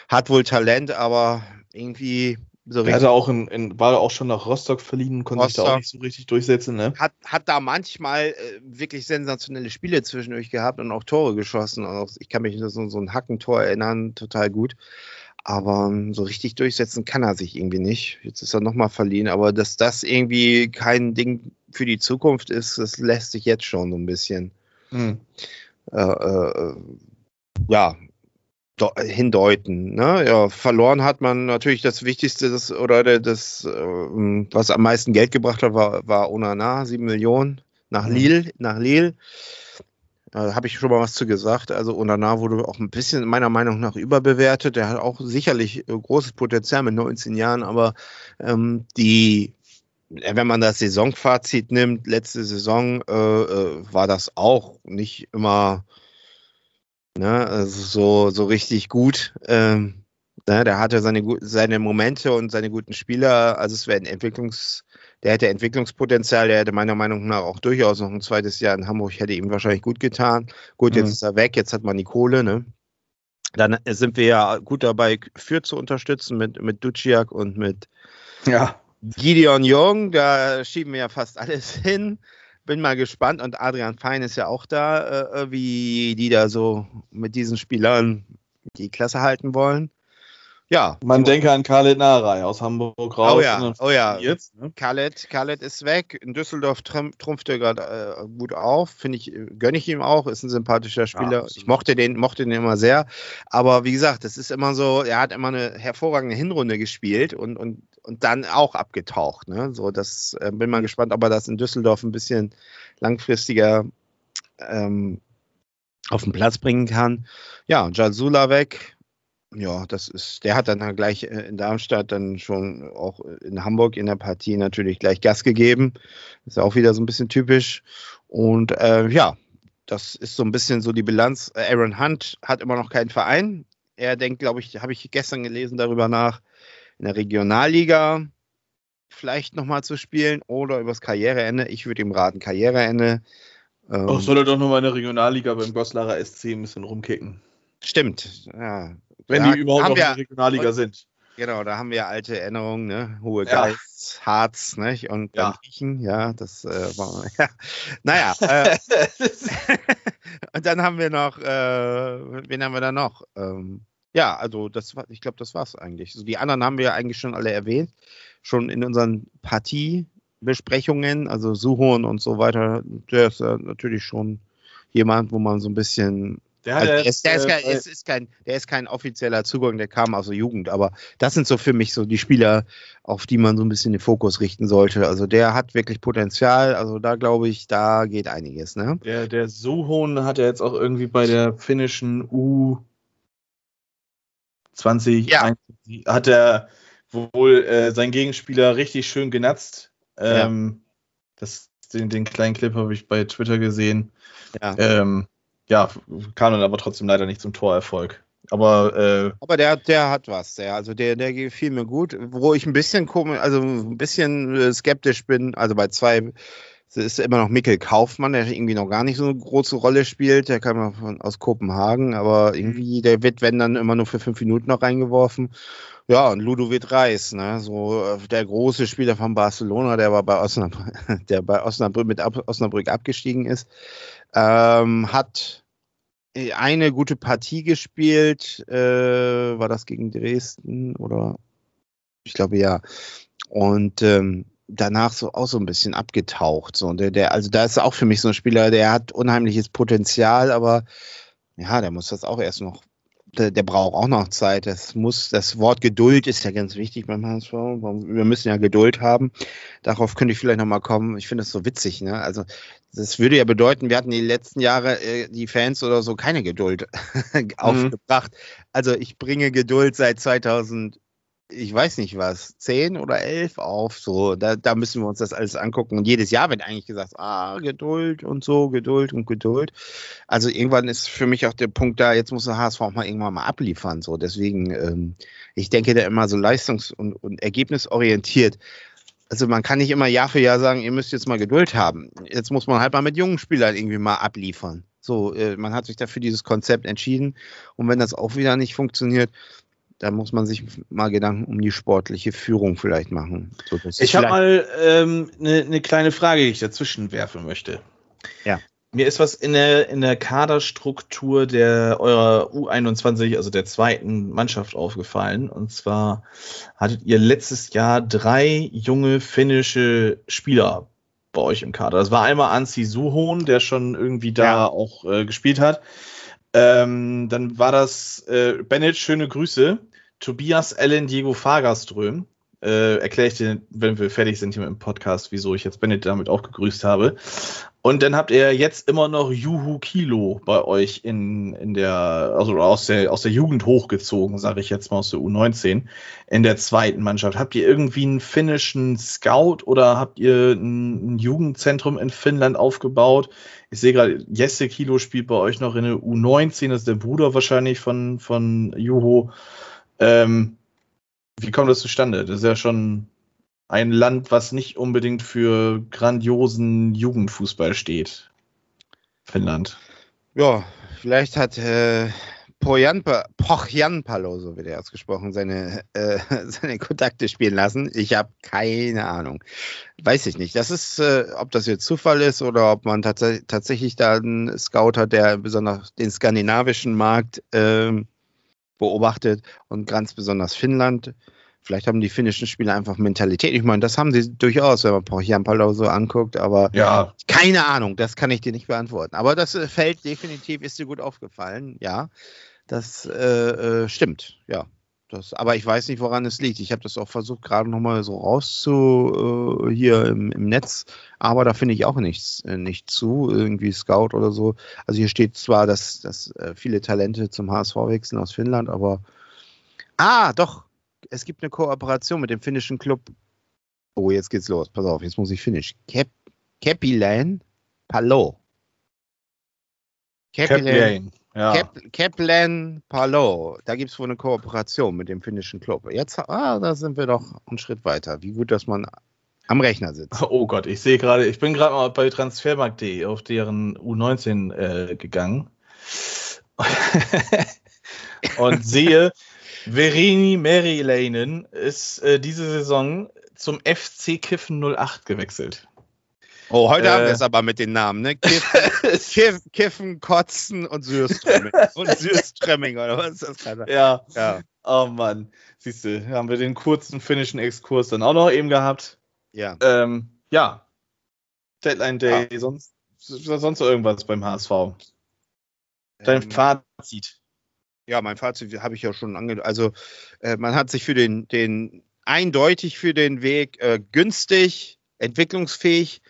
Hat wohl Talent, aber irgendwie so richtig. Er hatte auch in, in, war auch schon nach Rostock verliehen, konnte Rostock. sich da auch nicht so richtig durchsetzen. Ne? Hat, hat da manchmal äh, wirklich sensationelle Spiele zwischendurch gehabt und auch Tore geschossen. Also ich kann mich an so, so ein Hackentor erinnern, total gut. Aber ähm, so richtig durchsetzen kann er sich irgendwie nicht. Jetzt ist er nochmal verliehen, aber dass das irgendwie kein Ding für die Zukunft ist, das lässt sich jetzt schon so ein bisschen hm. äh, äh, ja, hindeuten. Ne? Ja, verloren hat man natürlich das Wichtigste, das, oder das, äh, was am meisten Geld gebracht hat, war, war Onana, 7 Millionen nach Lille, nach Lille. Äh, Habe ich schon mal was zu gesagt. Also Onana wurde auch ein bisschen meiner Meinung nach überbewertet. Der hat auch sicherlich äh, großes Potenzial mit 19 Jahren, aber ähm, die, äh, wenn man das Saisonfazit nimmt, letzte Saison äh, äh, war das auch nicht immer ne, also so, so richtig gut. Ähm, ne, der hatte seine, seine Momente und seine guten Spieler. Also es wäre ein Entwicklungs- der hätte Entwicklungspotenzial, der hätte meiner Meinung nach auch durchaus noch ein zweites Jahr in Hamburg, hätte ihm wahrscheinlich gut getan. Gut, jetzt mhm. ist er weg, jetzt hat man die Kohle, ne? Dann sind wir ja gut dabei, Für zu unterstützen mit, mit Duciak und mit ja. Gideon Jung. Da schieben wir ja fast alles [LAUGHS] hin. Bin mal gespannt. Und Adrian Fein ist ja auch da, äh, wie die da so mit diesen Spielern die Klasse halten wollen. Ja. Man denke an Khaled Narei aus Hamburg raus. Oh ja, oh ja. Jetzt, ne? Khaled, Khaled ist weg. In Düsseldorf trumpft er gerade äh, gut auf. Finde ich, gönne ich ihm auch. Ist ein sympathischer Spieler. Ja, ich mochte den, mochte den immer sehr. Aber wie gesagt, das ist immer so, er hat immer eine hervorragende Hinrunde gespielt und, und, und dann auch abgetaucht. Ne? So, das äh, bin mal gespannt, ob er das in Düsseldorf ein bisschen langfristiger ähm, auf den Platz bringen kann. Ja, Jalsula weg ja, das ist, der hat dann gleich äh, in Darmstadt dann schon auch in Hamburg in der Partie natürlich gleich Gas gegeben. Ist auch wieder so ein bisschen typisch. Und äh, ja, das ist so ein bisschen so die Bilanz. Aaron Hunt hat immer noch keinen Verein. Er denkt, glaube ich, habe ich gestern gelesen darüber nach, in der Regionalliga vielleicht nochmal zu spielen oder übers Karriereende. Ich würde ihm raten, Karriereende. Ähm, oh, soll er doch nochmal in der Regionalliga beim Goslarer SC ein bisschen rumkicken. Stimmt, ja. Wenn da die überhaupt noch wir, in der Regionalliga sind. Genau, da haben wir alte Erinnerungen, ne? Hohe Ja. Geist, Harz, nicht? Und Ja. Griechen, ja, das äh, war, [LAUGHS] ja. Naja, äh, [LAUGHS] und dann haben wir noch, äh, wen haben wir da noch? Ähm, ja, also das war, ich glaube, das war's eigentlich. So, die anderen haben wir eigentlich schon alle erwähnt, schon in unseren Partiebesprechungen, also Suhon und so weiter. Der ist ja natürlich schon jemand, wo man so ein bisschen der also ist, der, ist kein, es ist kein, der ist kein offizieller Zugang, der kam aus der Jugend, aber das sind so für mich so die Spieler, auf die man so ein bisschen den Fokus richten sollte. Also der hat wirklich Potenzial, also da glaube ich, da geht einiges, ne? Der, der Suhon hat ja jetzt auch irgendwie bei der finnischen U 20 Ja. 21 hat er wohl äh, seinen Gegenspieler richtig schön genatzt. Ähm, das, den, den kleinen Clip habe ich bei Twitter gesehen. Ja. Ähm, ja, kam dann aber trotzdem leider nicht zum Torerfolg. Aber äh, Aber der, der hat was, der, also der, der gefiel mir gut. Wo ich ein bisschen komisch, also ein bisschen äh, skeptisch bin, also bei zwei ist immer noch Mikkel Kaufmann, der irgendwie noch gar nicht so eine große Rolle spielt. Der kam ja von, aus Kopenhagen, aber irgendwie, der wird, wenn dann immer nur für fünf Minuten noch reingeworfen. Ja, und Ludovic Reis, ne, so äh, der große Spieler von Barcelona, der war bei Osnabrück, [LAUGHS] der bei Osnabrück mit Ab Osnabrück abgestiegen ist, ähm, hat eine gute Partie gespielt. Äh, war das gegen Dresden oder? Ich glaube ja. Und ähm, danach so auch so ein bisschen abgetaucht. So. Und der, der, also da ist auch für mich so ein Spieler, der hat unheimliches Potenzial, aber ja, der muss das auch erst noch. Der, der braucht auch noch Zeit. Das muss, das Wort Geduld ist ja ganz wichtig beim HSV. Wir müssen ja Geduld haben. Darauf könnte ich vielleicht nochmal kommen. Ich finde das so witzig, ne? Also, das würde ja bedeuten, wir hatten die letzten Jahre äh, die Fans oder so keine Geduld [LAUGHS] aufgebracht. Also ich bringe Geduld seit 2000, ich weiß nicht was, 10 oder 11 auf. So, da, da müssen wir uns das alles angucken. Und jedes Jahr wird eigentlich gesagt, ah, Geduld und so, Geduld und Geduld. Also irgendwann ist für mich auch der Punkt da, jetzt muss der HSV auch mal irgendwann mal abliefern. So, deswegen, ähm, ich denke da immer so leistungs- und, und ergebnisorientiert also man kann nicht immer Jahr für Jahr sagen, ihr müsst jetzt mal Geduld haben. Jetzt muss man halt mal mit jungen Spielern irgendwie mal abliefern. So, äh, man hat sich dafür dieses Konzept entschieden und wenn das auch wieder nicht funktioniert, dann muss man sich mal Gedanken um die sportliche Führung vielleicht machen. So, ich habe mal eine ähm, ne- ne kleine Frage, die ich dazwischen werfen möchte. Ja. Mir ist was in der, in der Kaderstruktur der eurer U21, also der zweiten Mannschaft, aufgefallen. Und zwar hattet ihr letztes Jahr drei junge finnische Spieler bei euch im Kader. Das war einmal Ansi Suhon, der schon irgendwie da Ja. auch äh, gespielt hat. Ähm, dann war das äh, Bennett, schöne Grüße. Tobias Ellen Diego Fagerström. Äh, Erkläre ich dir, wenn wir fertig sind hier mit dem Podcast, wieso ich jetzt Bennett damit auch gegrüßt habe. Und dann habt ihr jetzt immer noch Juhu Kilo bei euch in, in der, also aus der, aus der Jugend hochgezogen, sage ich jetzt mal aus der U19, in der zweiten Mannschaft. Habt ihr irgendwie einen finnischen Scout oder habt ihr ein, ein Jugendzentrum in Finnland aufgebaut? Ich sehe gerade, Jesse Kilo spielt bei euch noch in der U19, das ist der Bruder wahrscheinlich von, von Juho. Ähm, wie kommt das zustande? Das ist ja schon ein Land, was nicht unbedingt für grandiosen Jugendfußball steht. Finnland. Ja, vielleicht hat äh, Pojanpa, Pochjanpalo, so wird er ausgesprochen, seine, äh, [LAUGHS] seine Kontakte spielen lassen. Ich habe keine Ahnung. Weiß ich nicht. Das ist, äh, ob das jetzt Zufall ist oder ob man tats tatsächlich da einen Scout hat, der besonders den skandinavischen Markt ähm, beobachtet und ganz besonders Finnland. Vielleicht haben die finnischen Spieler einfach Mentalität. Ich meine, das haben sie durchaus, wenn man Pochjanpalo so anguckt, aber Ja, keine Ahnung, das kann ich dir nicht beantworten. Aber das äh, Feld definitiv ist dir gut aufgefallen, ja. Das äh, äh, stimmt, ja. Das, aber ich weiß nicht, woran es liegt. Ich habe das auch versucht, gerade nochmal so rauszu äh, hier im, im Netz, aber da finde ich auch nichts äh, nicht zu, irgendwie Scout oder so. Also hier steht zwar, dass, dass äh, viele Talente zum HSV wechseln aus Finnland, aber ah, doch, es gibt eine Kooperation mit dem finnischen Club. Oh, jetzt geht's los. Pass auf, jetzt muss ich finnisch. Kep Kepilan Palo. Kaplan. Ja. Cap, Kaplan Palo. Da gibt es wohl eine Kooperation mit dem finnischen Club. Jetzt, ah, da sind wir doch einen Schritt weiter. Wie gut, dass man am Rechner sitzt. Oh Gott, ich sehe gerade, ich bin gerade mal bei transfermarkt.de auf deren U19 äh, gegangen [LAUGHS] und sehe, Verini Merileinen ist äh, diese Saison zum FC Kiffen 08 gewechselt. Oh, heute Äh. haben wir es aber mit den Namen, ne? Kiffen, [LAUGHS] Kiff, Kiffen Kotzen und Sürströmming. [LAUGHS] und Sürströmming, oder was ist das gerade? ja, Ja, oh Mann. Siehst du, haben wir den kurzen finnischen Exkurs dann auch noch eben gehabt. ja. Ähm, ja. Deadline Day, sonst, sonst noch irgendwas beim HSV. Dein Ähm, Fazit. Ja, mein Fazit habe ich ja schon ange... Also, äh, man hat sich für den, den eindeutig für den Weg äh, günstig, entwicklungsfähig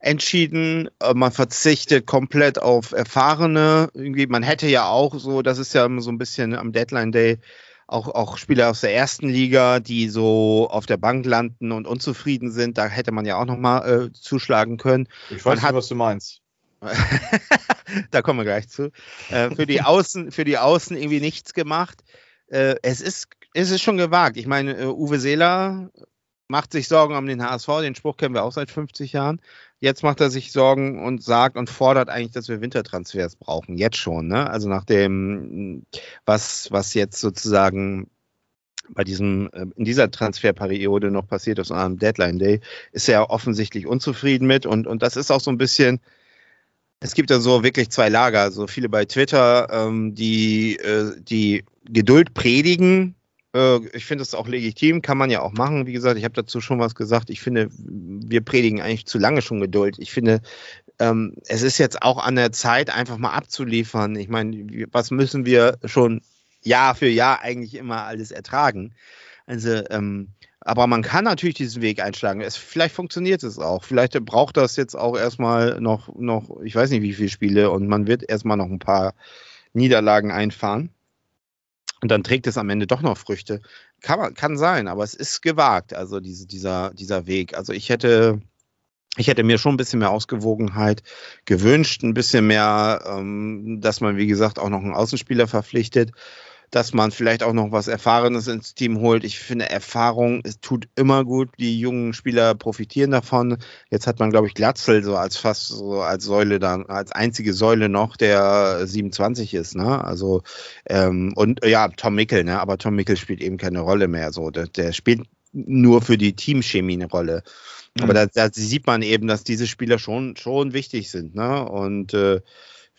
entschieden. Äh, man verzichtet komplett auf Erfahrene. Irgendwie, man hätte ja auch so, das ist ja immer so ein bisschen am Deadline Day, auch, auch Spieler aus der ersten Liga, die so auf der Bank landen und unzufrieden sind. Da hätte man ja auch nochmal äh, zuschlagen können. Ich man hat- was du meinst. [LAUGHS] da kommen wir gleich zu. Äh, für, die Außen, für die Außen irgendwie nichts gemacht. Äh, es, ist, es ist schon gewagt. Ich meine, äh, Uwe Seeler macht sich Sorgen um den HSV. Den Spruch kennen wir auch seit 50 Jahren. Jetzt macht er sich Sorgen und sagt und fordert eigentlich, dass wir Wintertransfers brauchen. Jetzt schon. Ne? Also nach dem, was, was jetzt sozusagen bei diesem, äh, in dieser Transferperiode noch passiert ist am Deadline Day, ist er offensichtlich unzufrieden mit. Und, und das ist auch so ein bisschen, es gibt ja so wirklich zwei Lager, so viele bei Twitter, ähm, die, äh, die Geduld predigen. Äh, ich finde es auch legitim, kann man ja auch machen. Wie gesagt, ich habe dazu schon was gesagt. Ich finde, wir predigen eigentlich zu lange schon Geduld. Ich finde, ähm, es ist jetzt auch an der Zeit, einfach mal abzuliefern. Ich meine, was müssen wir schon Jahr für Jahr eigentlich immer alles ertragen? Also, ähm, aber man kann natürlich diesen Weg einschlagen. Es, vielleicht funktioniert es auch. Vielleicht braucht das jetzt auch erstmal noch, noch, ich weiß nicht wie viele Spiele und man wird erstmal noch ein paar Niederlagen einfahren. Und dann trägt es am Ende doch noch Früchte. Kann, kann sein, aber es ist gewagt, also diese, dieser, dieser Weg. Also ich hätte, ich hätte mir schon ein bisschen mehr Ausgewogenheit gewünscht, ein bisschen mehr, ähm, dass man, wie gesagt, auch noch einen Außenspieler verpflichtet dass man vielleicht auch noch was Erfahrenes ins Team holt. Ich finde, Erfahrung es tut immer gut. Die jungen Spieler profitieren davon. Jetzt hat man, glaube ich, Glatzel so als fast so als Säule dann, als einzige Säule noch, der 27 ist, ne? Also, ähm, und ja, Tom Mickel, ne? Aber Tom Mickel spielt eben keine Rolle mehr. So, der, der spielt nur für die Teamchemie eine Rolle. Aber da, da sieht man eben, dass diese Spieler schon, schon wichtig sind, ne? Und äh,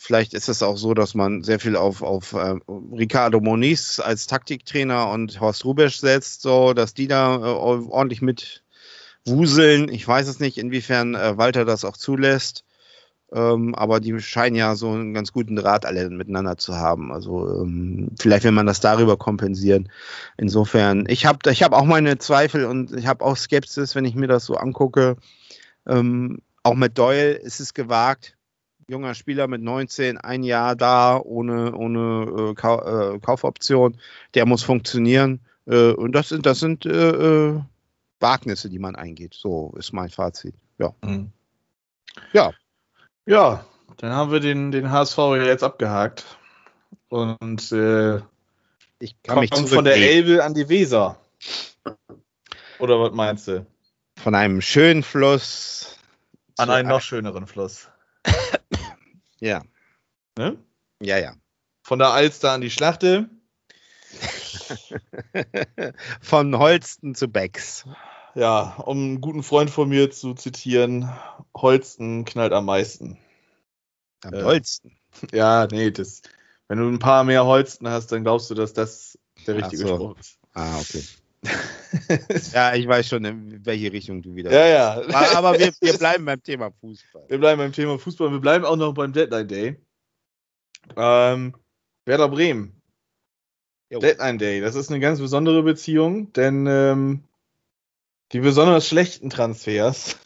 Vielleicht ist es auch so, dass man sehr viel auf, auf äh, Ricardo Moniz als Taktiktrainer und Horst Rubesch setzt, so dass die da äh, ordentlich mit wuseln. Ich weiß es nicht, inwiefern äh, Walter das auch zulässt. Ähm, aber die scheinen ja so einen ganz guten Draht alle miteinander zu haben. Also ähm, vielleicht will man das darüber kompensieren. Insofern, ich habe ich hab auch meine Zweifel und ich habe auch Skepsis, wenn ich mir das so angucke. Ähm, auch mit Doyle ist es gewagt junger Spieler mit 19, ein Jahr da, ohne, ohne äh, Kau äh, Kaufoption. Der muss funktionieren. Äh, und das sind, das sind äh, äh, Wagnisse, die man eingeht. So ist mein Fazit. Ja. Mhm. Ja. Ja, dann haben wir den, den HSV ja jetzt abgehakt. Und äh, Ich kann mich von der. Elbe an die Weser. Oder was meinst du? von einem schönen Fluss. An einen noch schöneren Fluss. [LAUGHS] Ja, Ne? ja, ja. Von der Alster an die Schlachte. [LAUGHS] Von Holsten zu Becks. Ja, um einen guten Freund von mir zu zitieren, Holsten knallt am meisten. Am Äh, Holsten. Ja, nee, das, wenn du ein paar mehr Holsten hast, dann glaubst du, dass das der richtige so. Spruch ist. Ah, okay. [LAUGHS] Ja, ich weiß schon, in welche Richtung du wieder. ja, ja. Aber, aber wir, wir bleiben beim Thema Fußball. Wir bleiben beim Thema Fußball. Wir bleiben auch noch beim Deadline Day. Ähm, Werder Bremen. Jo. Deadline Day. Das ist eine ganz besondere Beziehung, denn ähm, die besonders schlechten Transfers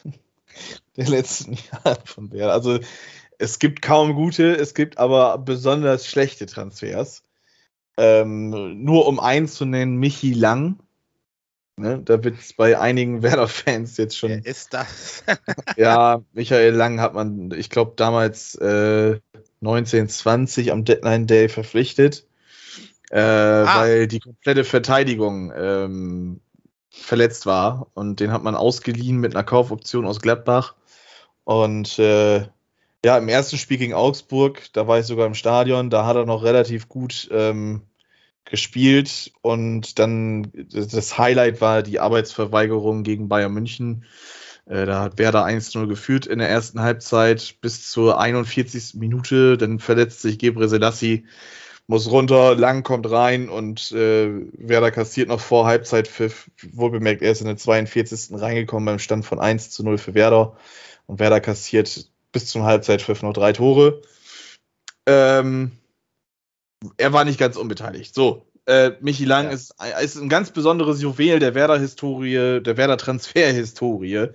[LAUGHS] der letzten Jahre von Werder. Also es gibt kaum gute, es gibt aber besonders schlechte Transfers. Ähm, nur um einen zu nennen, Michi Lang. Ne, da wird es bei einigen [LAUGHS] Werder-Fans jetzt schon Wer ist das? [LAUGHS] ja, Michael Lang hat man, ich glaube, damals äh, 1920 am Deadline Day verpflichtet, äh, ah. weil die komplette Verteidigung ähm, verletzt war und den hat man ausgeliehen mit einer Kaufoption aus Gladbach und äh, ja, im ersten Spiel gegen Augsburg, da war ich sogar im Stadion, da hat er noch relativ gut ähm, gespielt und dann das Highlight war die Arbeitsverweigerung gegen Bayern München. Äh, da hat Werder 1-0 geführt in der ersten Halbzeit bis zur 41. Minute. Dann verletzt sich Gebre Selassie, muss runter, Lang kommt rein und äh, Werder kassiert noch vor Halbzeit. Wohl bemerkt, er ist in der 42. reingekommen beim Stand von 1 zu 0 für Werder. Und Werder kassiert bis zum Halbzeitpfiff noch drei Tore. Ähm, er war nicht ganz unbeteiligt. So, äh, Michi Lang ja. ist, ist ein ganz besonderes Juwel der Werder-Historie, der Werder-Transfer-Historie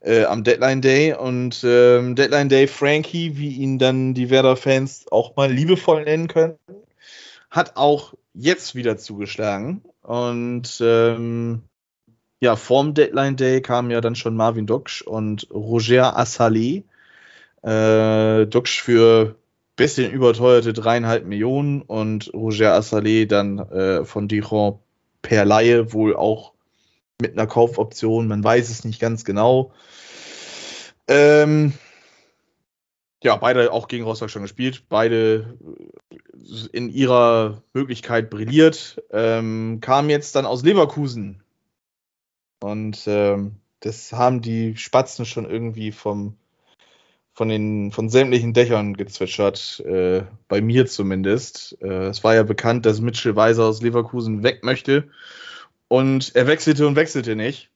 äh, am Deadline Day. Und ähm, Deadline Day Frankie, wie ihn dann die Werder-Fans auch mal liebevoll nennen können, hat auch jetzt wieder zugeschlagen. Und ähm, ja, vorm Deadline Day kamen ja dann schon Marvin Doksch und Roger Assalé. Äh, Doksch für bisschen überteuerte dreieinhalb Millionen und Roger Assalé dann äh, von Dijon per Laie wohl auch mit einer Kaufoption. Man weiß es nicht ganz genau. Ähm, ja, beide auch gegen Rostock schon gespielt. Beide in ihrer Möglichkeit brilliert. Ähm, kam jetzt dann aus Leverkusen. Und ähm, das haben die Spatzen schon irgendwie vom von den von sämtlichen Dächern gezwitschert, äh, bei mir zumindest. Äh, es war ja bekannt, dass Mitchell Weiser aus Leverkusen weg möchte und er wechselte und wechselte nicht.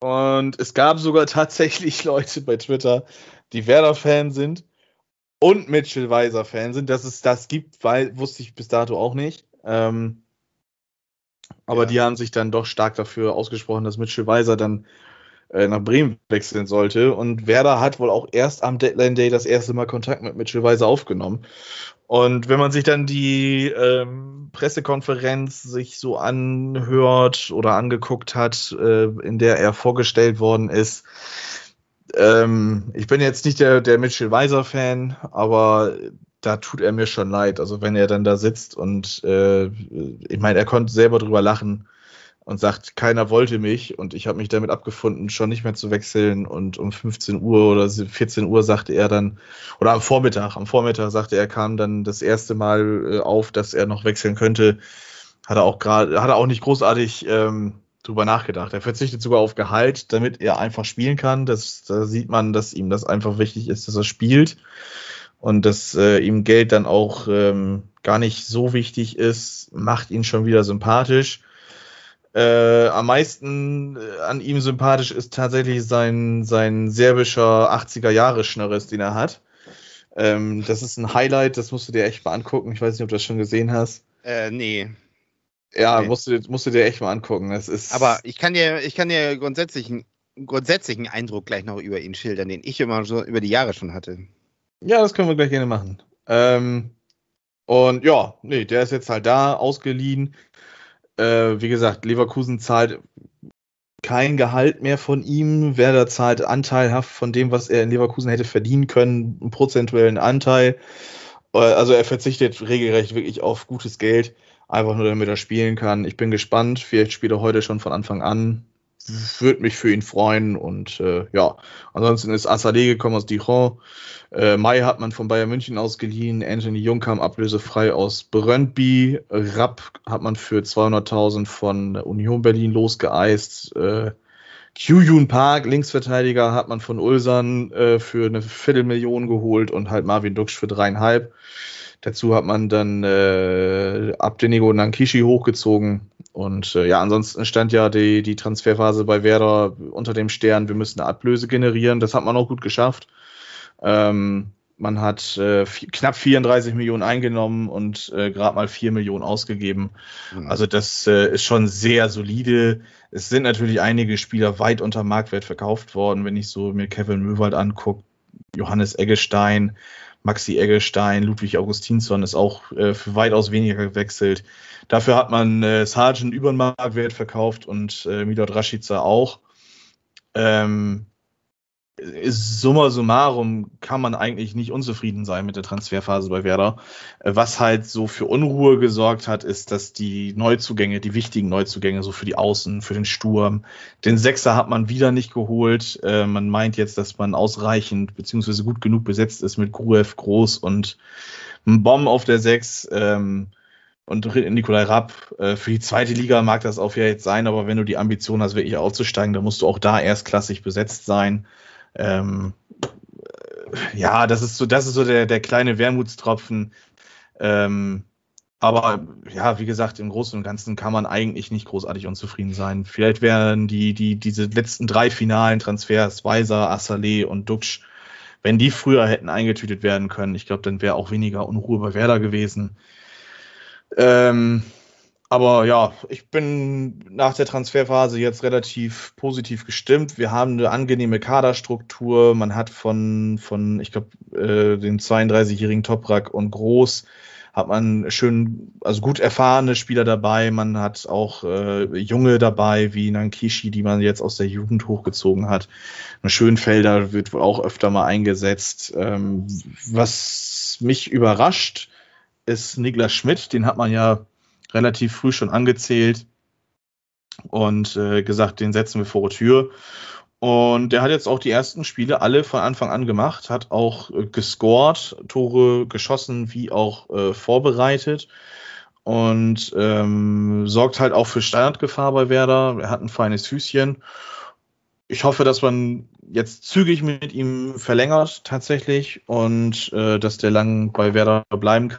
Und es gab sogar [LAUGHS] tatsächlich Leute bei Twitter, die Werder-Fan sind und Mitchell Weiser-Fan sind. Dass es das gibt, weil, wusste ich bis dato auch nicht. Ähm, aber ja. die haben sich dann doch stark dafür ausgesprochen, dass Mitchell Weiser dann nach Bremen wechseln sollte. Und Werder hat wohl auch erst am Deadline Day das erste Mal Kontakt mit Mitchell Weiser aufgenommen. Und wenn man sich dann die ähm, Pressekonferenz sich so anhört oder angeguckt hat, äh, in der er vorgestellt worden ist, ähm, ich bin jetzt nicht der, der Mitchell Weiser-Fan, aber da tut er mir schon leid. Also wenn er dann da sitzt und äh, ich meine, er konnte selber drüber lachen und sagt, keiner wollte mich und ich habe mich damit abgefunden, schon nicht mehr zu wechseln und um 15 Uhr oder 14 Uhr sagte er dann, oder am Vormittag, am Vormittag sagte er, kam dann das erste Mal äh, auf, dass er noch wechseln könnte. Hat er auch gerade, hat er auch nicht großartig ähm, drüber nachgedacht. Er verzichtet sogar auf Gehalt, damit er einfach spielen kann. Das, da sieht man, dass ihm das einfach wichtig ist, dass er spielt und dass äh, ihm Geld dann auch ähm, gar nicht so wichtig ist, macht ihn schon wieder sympathisch. Äh, am meisten äh, an ihm sympathisch ist tatsächlich sein, sein serbischer 80er-Jahre-Schnörres, den er hat. Ähm, das ist ein Highlight, das musst du dir echt mal angucken. Ich weiß nicht, ob du das schon gesehen hast. Äh, nee. Ja, nee. Musst, du, musst du dir echt mal angucken. Das ist Aber ich kann dir, ich kann dir grundsätzlich einen grundsätzlichen Eindruck gleich noch über ihn schildern, den ich immer so über die Jahre schon hatte. Ja, das können wir gleich gerne machen. Ähm, und ja, nee, der ist jetzt halt da ausgeliehen. Äh, wie gesagt, Leverkusen zahlt kein Gehalt mehr von ihm. Werder zahlt anteilhaft von dem, was er in Leverkusen hätte verdienen können, einen prozentuellen Anteil. Äh, also er verzichtet regelrecht wirklich auf gutes Geld, einfach nur damit er spielen kann. Ich bin gespannt. Vielleicht spielt er heute schon von Anfang an würde mich für ihn freuen. Und äh, ja, ansonsten ist Assadé gekommen aus Dijon. Äh, Mai hat man von Bayern München ausgeliehen. Anthony Jung kam ablösefrei aus Brøndby. Rapp hat man für 200.000 von Union Berlin losgeeist. Äh, Kyujun Park, Linksverteidiger, hat man von Ulsan äh, für eine Viertelmillion geholt und halt Marvin Duksch für dreieinhalb. Dazu hat man dann äh, Abdenigo Nankishi hochgezogen. Und äh, ja, ansonsten stand ja die, die Transferphase bei Werder unter dem Stern, wir müssen eine Ablöse generieren. Das hat man auch gut geschafft. Ähm, man hat äh, knapp 34 Millionen eingenommen und äh, gerade mal 4 Millionen ausgegeben. Mhm. Also das äh, ist schon sehr solide. Es sind natürlich einige Spieler weit unter Marktwert verkauft worden, wenn ich so mir Kevin Möwald angucke, Johannes Eggestein, Maxi Eggestein, Ludwig Augustinsson ist auch äh, für weitaus weniger gewechselt. Dafür hat man äh, Sargent über den Marktwert verkauft und äh, Milot Rashica auch. Ähm, summa summarum kann man eigentlich nicht unzufrieden sein mit der Transferphase bei Werder. Äh, was halt so für Unruhe gesorgt hat, ist, dass die Neuzugänge, die wichtigen Neuzugänge, so für die Außen, für den Sturm, den Sechser hat man wieder nicht geholt. Äh, man meint jetzt, dass man ausreichend beziehungsweise gut genug besetzt ist mit Gruev, Groß und einem Bomb auf der Sechs. Ähm, und Nikolai Rapp. Äh, für die zweite Liga mag das auch ja jetzt sein, aber wenn du die Ambition hast, wirklich aufzusteigen, dann musst du auch da erstklassig besetzt sein. Ähm, ja, das ist so, das ist so der, der kleine Wermutstropfen. Ähm, aber ja, wie gesagt, im Großen und Ganzen kann man eigentlich nicht großartig unzufrieden sein. Vielleicht wären die, die, diese letzten drei finalen Transfers, Weiser, Assalé und Duxch, wenn die früher hätten eingetütet werden können, ich glaube, dann wäre auch weniger Unruhe bei Werder gewesen. Ähm, aber ja, ich bin nach der Transferphase jetzt relativ positiv gestimmt. Wir haben eine angenehme Kaderstruktur. Man hat von, von ich glaube, äh, den 32-jährigen Toprak und Groß hat man schön, also gut erfahrene Spieler dabei. Man hat auch äh, Junge dabei, wie Nankishi, die man jetzt aus der Jugend hochgezogen hat. Schönfelder wird wohl auch öfter mal eingesetzt. Ähm, was mich überrascht, ist Niklas Schmidt. Den hat man ja relativ früh schon angezählt und äh, gesagt, den setzen wir vor die Tür. Und der hat jetzt auch die ersten Spiele alle von Anfang an gemacht, hat auch äh, gescored, Tore geschossen wie auch äh, vorbereitet und ähm, sorgt halt auch für Standardgefahr bei Werder. Er hat ein feines Füßchen. Ich hoffe, dass man jetzt zügig mit ihm verlängert tatsächlich und äh, dass der lang bei Werder bleiben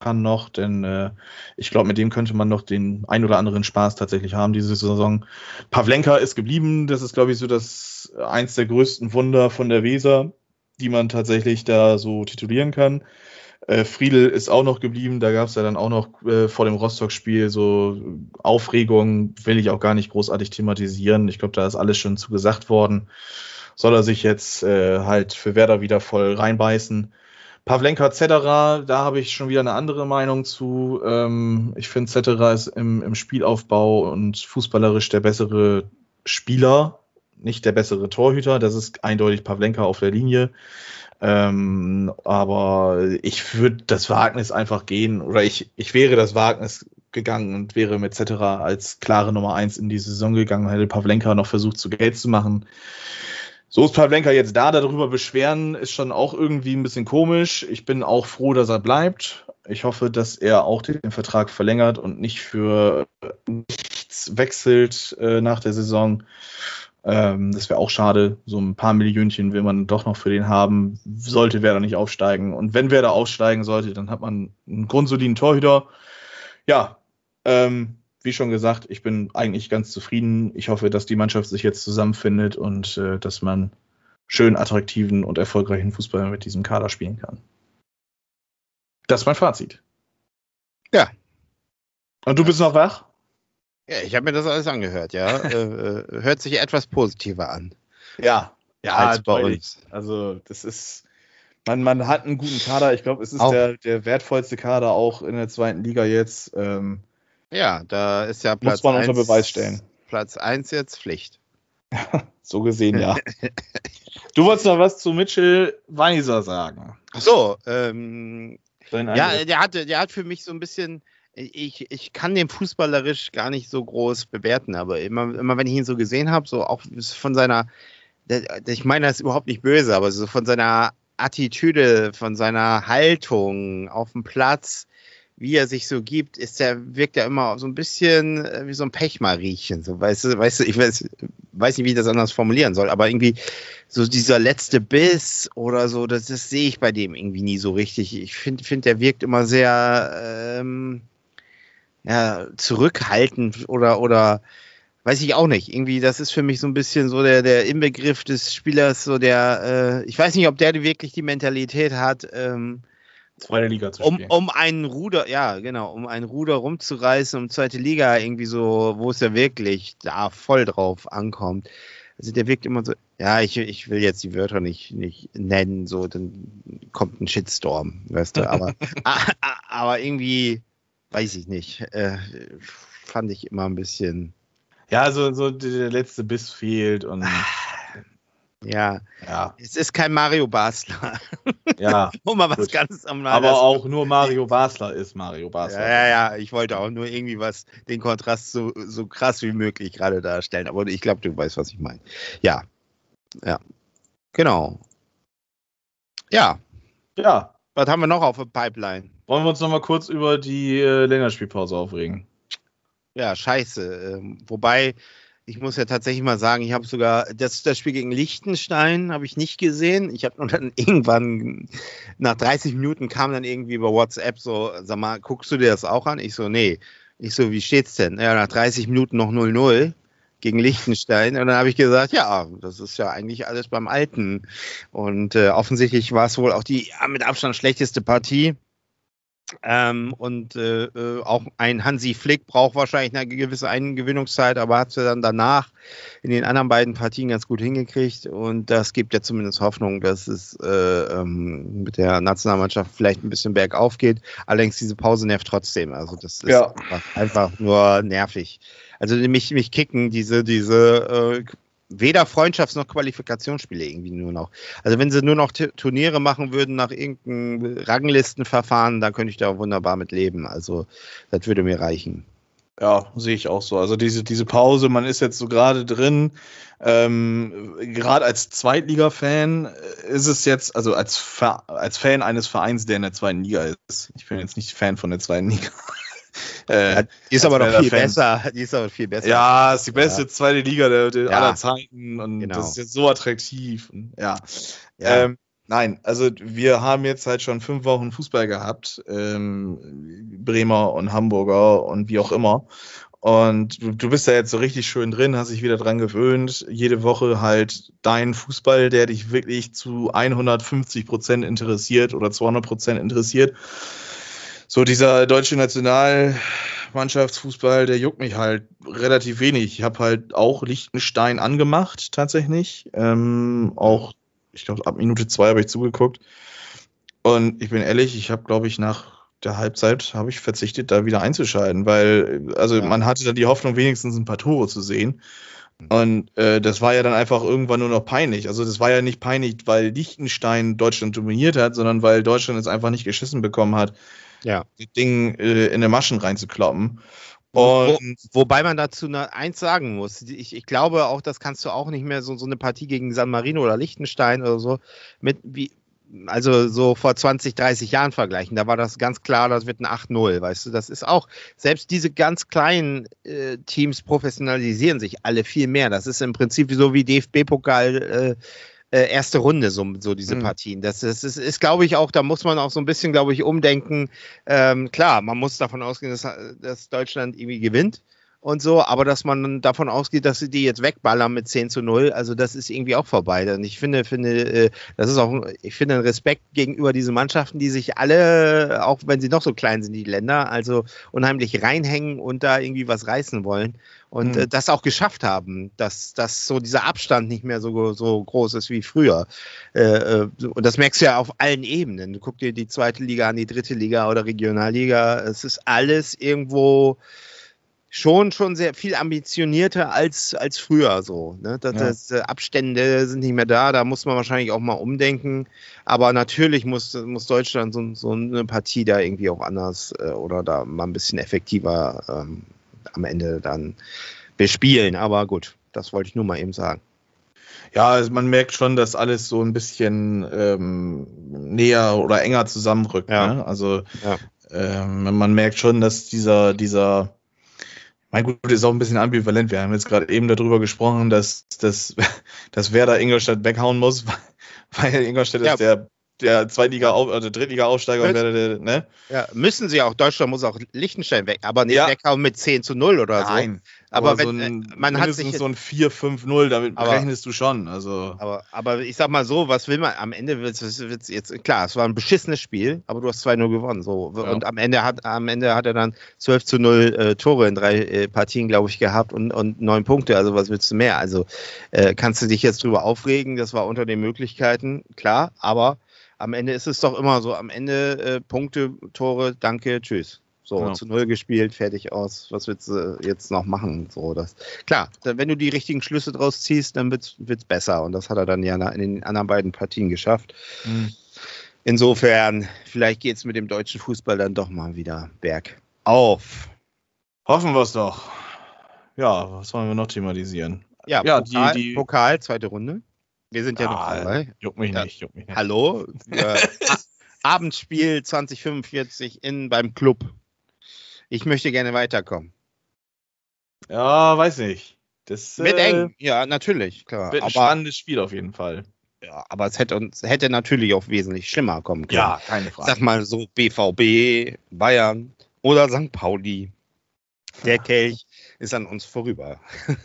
kann noch, denn äh, ich glaube, mit dem könnte man noch den ein oder anderen Spaß tatsächlich haben diese Saison. Pavlenka ist geblieben, das ist, glaube ich, so das eins der größten Wunder von der Weser, die man tatsächlich da so titulieren kann. Äh, Friedel ist auch noch geblieben, da gab es ja dann auch noch äh, vor dem Rostock-Spiel so Aufregung, will ich auch gar nicht großartig thematisieren. Ich glaube, da ist alles schon zugesagt worden. Soll er sich jetzt äh, halt für Werder wieder voll reinbeißen. Pavlenka Cetera, da habe ich schon wieder eine andere Meinung zu. Ähm, ich finde, Cetera ist im, im Spielaufbau und fußballerisch der bessere Spieler, nicht der bessere Torhüter. Das ist eindeutig Pavlenka auf der Linie. Ähm, aber ich würde das Wagnis einfach gehen, oder ich, ich wäre das Wagnis gegangen und wäre mit Cetera als klare Nummer eins in die Saison gegangen, hätte Pavlenka noch versucht, zu Geld zu machen. So ist Pavlenka jetzt da, darüber beschweren, ist schon auch irgendwie ein bisschen komisch. Ich bin auch froh, dass er bleibt. Ich hoffe, dass er auch den Vertrag verlängert und nicht für nichts wechselt äh, nach der Saison. Ähm, das wäre auch schade. So ein paar Millionchen will man doch noch für den haben. Sollte Werder nicht aufsteigen. Und wenn Werder aufsteigen sollte, dann hat man einen grundsoliden Torhüter. Ja, ähm, wie schon gesagt, ich bin eigentlich ganz zufrieden. Ich hoffe, dass die Mannschaft sich jetzt zusammenfindet und äh, dass man schön attraktiven und erfolgreichen Fußball mit diesem Kader spielen kann. Das ist mein Fazit. Ja. Und du bist noch wach? Ja, ich habe mir das alles angehört, ja. [LAUGHS] äh, äh, hört sich etwas positiver an. Ja, ja, als bei uns. Also, das ist, man, man hat einen guten Kader. Ich glaube, es ist der, der wertvollste Kader auch in der zweiten Liga jetzt. Ähm, ja, da ist ja Platz Muss man unter Beweis stellen. Platz 1 jetzt Pflicht. [LAUGHS] so gesehen, ja. [LAUGHS] du wolltest noch was zu Mitchell Weiser sagen. Ach so, ähm, ja, der hat, der hat für mich so ein bisschen, ich, ich kann den fußballerisch gar nicht so groß bewerten, aber immer, immer wenn ich ihn so gesehen habe, so auch von seiner, ich meine das ist überhaupt nicht böse, aber so von seiner Attitüde, von seiner Haltung auf dem Platz, wie er sich so gibt, ist der, wirkt er immer so ein bisschen äh, wie so ein Pechmariechen. So, weißt du, weißt du, ich weiß, weiß nicht, wie ich das anders formulieren soll, aber irgendwie so dieser letzte Biss oder so, das, das sehe ich bei dem irgendwie nie so richtig. Ich finde, find, der wirkt immer sehr ähm, ja, zurückhaltend oder, oder weiß ich auch nicht. Irgendwie, das ist für mich so ein bisschen so der, der Inbegriff des Spielers, so der, äh, ich weiß nicht, ob der wirklich die Mentalität hat, ähm, zweite Liga zu spielen. Um, um einen Ruder, ja, genau, um einen Ruder rumzureißen, um zweite Liga irgendwie so, wo es ja wirklich da voll drauf ankommt. Also der wirkt immer so, ja, ich, ich will jetzt die Wörter nicht, nicht nennen, so, dann kommt ein Shitstorm, weißt du, aber, [LAUGHS] aber irgendwie, weiß ich nicht, äh, fand ich immer ein bisschen. Ja, so, so der letzte Biss fehlt und. Ja, Ja, es ist kein Mario Basler. [LAUGHS] ja. [LAUGHS] um mal was Gut. ganz am Aber auch nur Mario Basler ist Mario Basler. Ja, ja, ja, ich wollte auch nur irgendwie was, den Kontrast so, so krass wie möglich gerade darstellen. Aber ich glaube, du weißt, was ich meine. Ja. Ja. Genau. Ja. ja. Was haben wir noch auf der Pipeline? Wollen wir uns noch mal kurz über die äh, Länderspielpause aufregen? Ja, scheiße. Ähm, wobei, ich muss ja tatsächlich mal sagen, ich habe sogar das, das Spiel gegen Liechtenstein habe ich nicht gesehen. Ich habe nur dann [LAUGHS] irgendwann nach 30 Minuten kam dann irgendwie über WhatsApp so, sag mal, guckst du dir das auch an? Ich so, nee. Ich so, wie steht's denn? Ja, nach 30 Minuten noch 0-0 gegen Liechtenstein. Und dann habe ich gesagt, ja, das ist ja eigentlich alles beim Alten. Und äh, offensichtlich war es wohl auch die mit Abstand schlechteste Partie. Ähm, und äh, äh, auch ein Hansi Flick braucht wahrscheinlich eine gewisse Eingewinnungszeit, aber hat es ja dann danach in den anderen beiden Partien ganz gut hingekriegt. Und das gibt ja zumindest Hoffnung, dass es äh, ähm, mit der Nationalmannschaft vielleicht ein bisschen bergauf geht. Allerdings diese Pause nervt trotzdem. Also das ist Ja. einfach, einfach nur nervig. Also mich, mich kicken diese, diese äh, weder Freundschafts- noch Qualifikationsspiele irgendwie nur noch. Also wenn sie nur noch Turniere machen würden nach irgendeinem Ranglistenverfahren, dann könnte ich da wunderbar mit leben. Also das würde mir reichen. Ja, sehe ich auch so. Also diese, diese Pause, man ist jetzt so gerade drin. Ähm, gerade als Zweitliga-Fan äh, ist es jetzt, also als, als Fan eines Vereins, der in der zweiten Liga ist. Ich bin jetzt nicht Fan von der zweiten Liga. Äh, Die ist aber noch viel Fan. besser. Die ist aber viel besser. Ja, ist die beste zweite Liga der, der Ja. aller Zeiten und Genau. das ist jetzt so attraktiv. Und, ja. Ja. Ähm, nein, also wir haben jetzt halt schon fünf Wochen Fußball gehabt, ähm, Bremer und Hamburger und wie auch immer. Und du, du bist da jetzt so richtig schön drin, hast dich wieder dran gewöhnt. Jede Woche halt dein Fußball, der dich wirklich zu 150 Prozent interessiert oder 200 Prozent interessiert. So dieser deutsche Nationalmannschaftsfußball, der juckt mich halt relativ wenig. Ich habe halt auch Liechtenstein angemacht, tatsächlich. Ähm, auch, ich glaube, ab Minute zwei habe ich zugeguckt. Und ich bin ehrlich, ich habe, glaube ich, nach der Halbzeit habe ich verzichtet, da wieder einzuschalten, weil, also Ja. man hatte dann die Hoffnung, wenigstens ein paar Tore zu sehen. Und äh, das war ja dann einfach irgendwann nur noch peinlich. Also das war ja nicht peinlich, weil Liechtenstein Deutschland dominiert hat, sondern weil Deutschland es einfach nicht geschissen bekommen hat, Ja. das Ding äh, in den Maschen reinzukloppen. Und wobei man dazu eins sagen muss. Ich, ich glaube auch, das kannst du auch nicht mehr so, so eine Partie gegen San Marino oder Liechtenstein oder so mit wie, also so vor 20, 30 Jahren vergleichen. Da war das ganz klar, das wird ein 8-0, weißt du. Das ist auch, selbst diese ganz kleinen äh, Teams professionalisieren sich alle viel mehr. Das ist im Prinzip so wie DFB-Pokal. Äh, äh, erste Runde, so, so diese Mhm. Partien. Das, das ist, ist glaube ich, auch, da muss man auch so ein bisschen, glaube ich, umdenken. Ähm, klar, man muss davon ausgehen, dass, dass Deutschland irgendwie gewinnt und so, aber dass man davon ausgeht, dass sie die jetzt wegballern mit 10 zu 0, also das ist irgendwie auch vorbei. Und ich finde, finde, äh, das ist auch, ich finde ein Respekt gegenüber diesen Mannschaften, die sich alle, auch wenn sie noch so klein sind, die Länder, also unheimlich reinhängen und da irgendwie was reißen wollen und Mhm. äh, das auch geschafft haben, dass, dass so dieser Abstand nicht mehr so, so groß ist wie früher. Äh, und das merkst du ja auf allen Ebenen. Du guck dir die zweite Liga an, die dritte Liga oder Regionalliga. Es ist alles irgendwo schon schon sehr viel ambitionierter als, als früher so. Ne? Das, Ja. das, äh, Abstände sind nicht mehr da, da muss man wahrscheinlich auch mal umdenken. Aber natürlich muss, muss Deutschland so, so eine Partie da irgendwie auch anders äh, oder da mal ein bisschen effektiver ähm, am Ende dann bespielen. Aber gut, das wollte ich nur mal eben sagen. ja, also man merkt schon, dass alles so ein bisschen ähm, näher oder enger zusammenrückt. Ja. Ne? Also Ja. ähm, man merkt schon, dass dieser, dieser, mein gut, ist auch ein bisschen ambivalent. Wir haben jetzt gerade eben darüber gesprochen, dass, dass, [LAUGHS] dass Werder Ingolstadt weghauen muss, [LAUGHS] weil Ingolstadt Ja. ist der, der Zweitliga, also Drittliga-Aufsteiger und Werder, der, ne? Ja, müssen sie auch. Deutschland muss auch Liechtenstein weg, aber nicht Ja. weghauen mit 10 zu 0 oder so. Nein. Aber, so wenn, ein, äh, man hat sich so ein 4-5-0, damit Aber- rechnest du schon. Also. Aber, aber ich sag mal so, was will man? Am Ende wird es jetzt, klar, es war ein beschissenes Spiel, aber du hast 2-0 gewonnen. So. Ja. Und am Ende, hat, am Ende hat er dann 12 zu 0 äh, Tore in drei äh, Partien, glaube ich, gehabt und, und neun Punkte. Also was willst du mehr? Also äh, kannst du dich jetzt drüber aufregen, das war unter den Möglichkeiten, klar, aber am Ende ist es doch immer so, am Ende äh, Punkte, Tore, danke, tschüss. So, Ja. zu Null gespielt, fertig aus. Was willst du jetzt noch machen? So, das, klar, wenn du die richtigen Schlüsse draus ziehst, dann wird's wird's besser. Und das hat er dann ja in den anderen beiden Partien geschafft. Hm. Insofern, vielleicht geht's mit dem deutschen Fußball dann doch mal wieder bergauf. Hoffen wir es doch. Ja, was wollen wir noch thematisieren? Ja, Ja, Pokal, die- die- Pokal, zweite Runde. Wir sind ja noch Ah, dabei. Juckt mich Ja. nicht, juckt mich nicht. Hallo? [LAUGHS] Abendspiel 2045 in beim Club. Ich möchte gerne weiterkommen. Ja, weiß nicht. Das Mit äh, eng, ja, natürlich, klar. wird ein Aber, spannendes Spiel auf jeden Fall. ja, aber es hätte uns hätte natürlich auch wesentlich schlimmer kommen können. keine Ich sag mal so BVB, Bayern oder St. Pauli. Der Kelch ist an uns vorüber. [LAUGHS]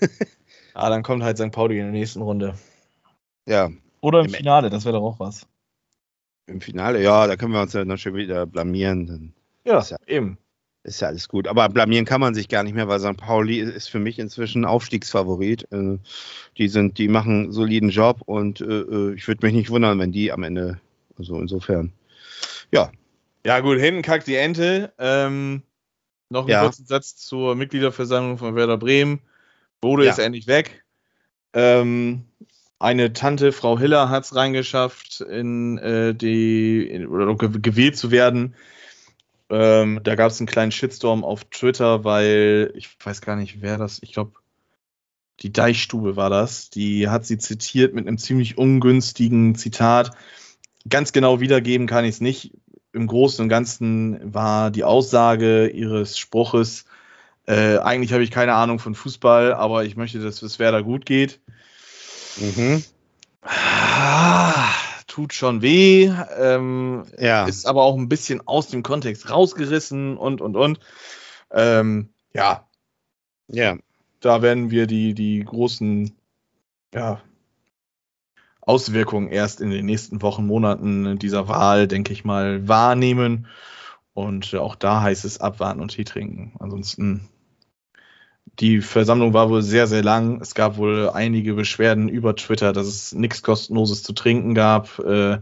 Ah, dann kommt halt St. Pauli in der nächsten Runde. Ja, Oder im Im- Finale, das wäre doch auch was. im Finale, ja, da können wir uns ja noch schon wieder blamieren. Dann Ja, ja- eben. Ist ja alles gut. Aber blamieren kann man sich gar nicht mehr, weil St. Pauli ist für mich inzwischen Aufstiegsfavorit. Äh, Die sind, die machen einen soliden Job und äh, äh, ich würde mich nicht wundern, wenn die am Ende, also insofern. Ja, Ja, gut, hinten kackt die Ente. Ähm, noch einen Ja. kurzen Satz zur Mitgliederversammlung von Werder Bremen. Bode Ja. ist endlich weg. Ähm, eine Tante, Frau Hiller, hat es reingeschafft, in äh, die in, oder ge gewählt zu werden. Ähm, da gab es einen kleinen Shitstorm auf Twitter, weil ich weiß gar nicht, wer das, ich glaube, die Deichstube war das. Die hat sie zitiert mit einem ziemlich ungünstigen Zitat. Ganz genau wiedergeben kann ich es nicht im Großen und Ganzen war die Aussage ihres Spruches, äh, eigentlich habe ich keine Ahnung von Fußball, aber ich möchte, dass es Werder gut geht. mhm. Ah, tut schon weh, ähm, ja, ist aber auch ein bisschen aus dem Kontext rausgerissen und, und, und. Ähm, ja, ja, da werden wir die, die großen ja, Auswirkungen erst in den nächsten Wochen, Monaten dieser Wahl, denke ich mal, wahrnehmen. Und auch da heißt es abwarten und Tee trinken. Ansonsten, die Versammlung war wohl sehr, sehr lang. Es gab wohl einige Beschwerden über Twitter, dass es nichts Kostenloses zu trinken gab. Äh,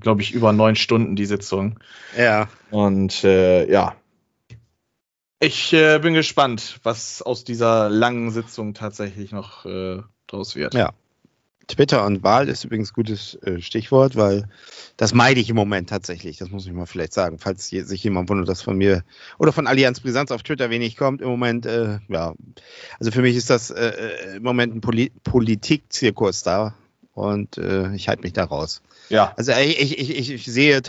glaube ich, über neun Stunden die Sitzung. ja. Und äh, ja, ich äh, bin gespannt, was aus dieser langen Sitzung tatsächlich noch äh, draus wird. Ja. Twitter und Wahl ist übrigens ein gutes äh, Stichwort, weil das meide ich im Moment tatsächlich. Das muss ich mal vielleicht sagen, falls je- sich jemand wundert, dass von mir oder von Allianz Brisanz auf Twitter wenig kommt. Im Moment, äh, ja, also für mich ist das äh, äh, im Moment ein Poli Politikzirkus da und äh, ich halte mich da raus. Ja, Also ich, ich, ich, ich sehe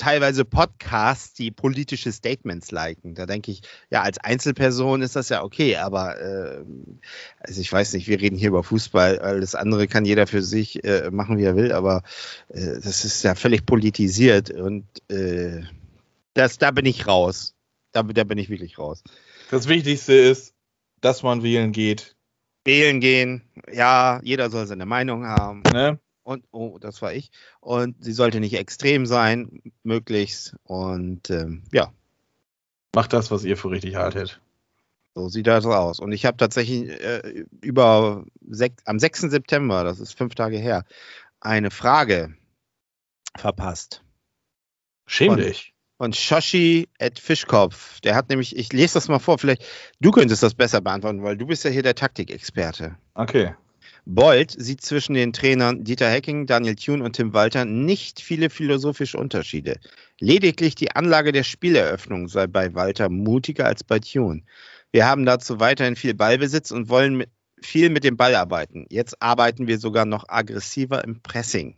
teilweise Podcasts, die politische Statements liken. Da denke ich, ja, als Einzelperson ist das ja okay, aber äh, also ich weiß nicht, wir reden hier über Fußball, alles andere kann jeder für sich äh, machen, wie er will, aber äh, das ist ja völlig politisiert und äh, das, da bin ich raus. Da, da bin ich wirklich raus. das Wichtigste ist, dass man wählen geht. Wählen gehen, ja, jeder soll seine Meinung haben. Ne? Und, oh, das war ich. Und sie sollte nicht extrem sein, möglichst. Und ähm, ja, Macht das, was ihr für richtig haltet. so sieht das aus. Und ich habe tatsächlich äh, über am 6. September, das ist fünf Tage her, eine Frage verpasst. Schäm dich. Von Shoshi at Fischkopf. Der hat nämlich, ich lese das mal vor, vielleicht du könntest das besser beantworten, weil du bist ja hier der Taktikexperte. Okay. Bold sieht zwischen den Trainern Dieter Hecking, Daniel Thune und Tim Walter nicht viele philosophische Unterschiede. Lediglich die Anlage der Spieleröffnung sei bei Walter mutiger als bei Thune. Wir haben dazu weiterhin viel Ballbesitz und wollen mit, viel mit dem Ball arbeiten. Jetzt arbeiten wir sogar noch aggressiver im Pressing.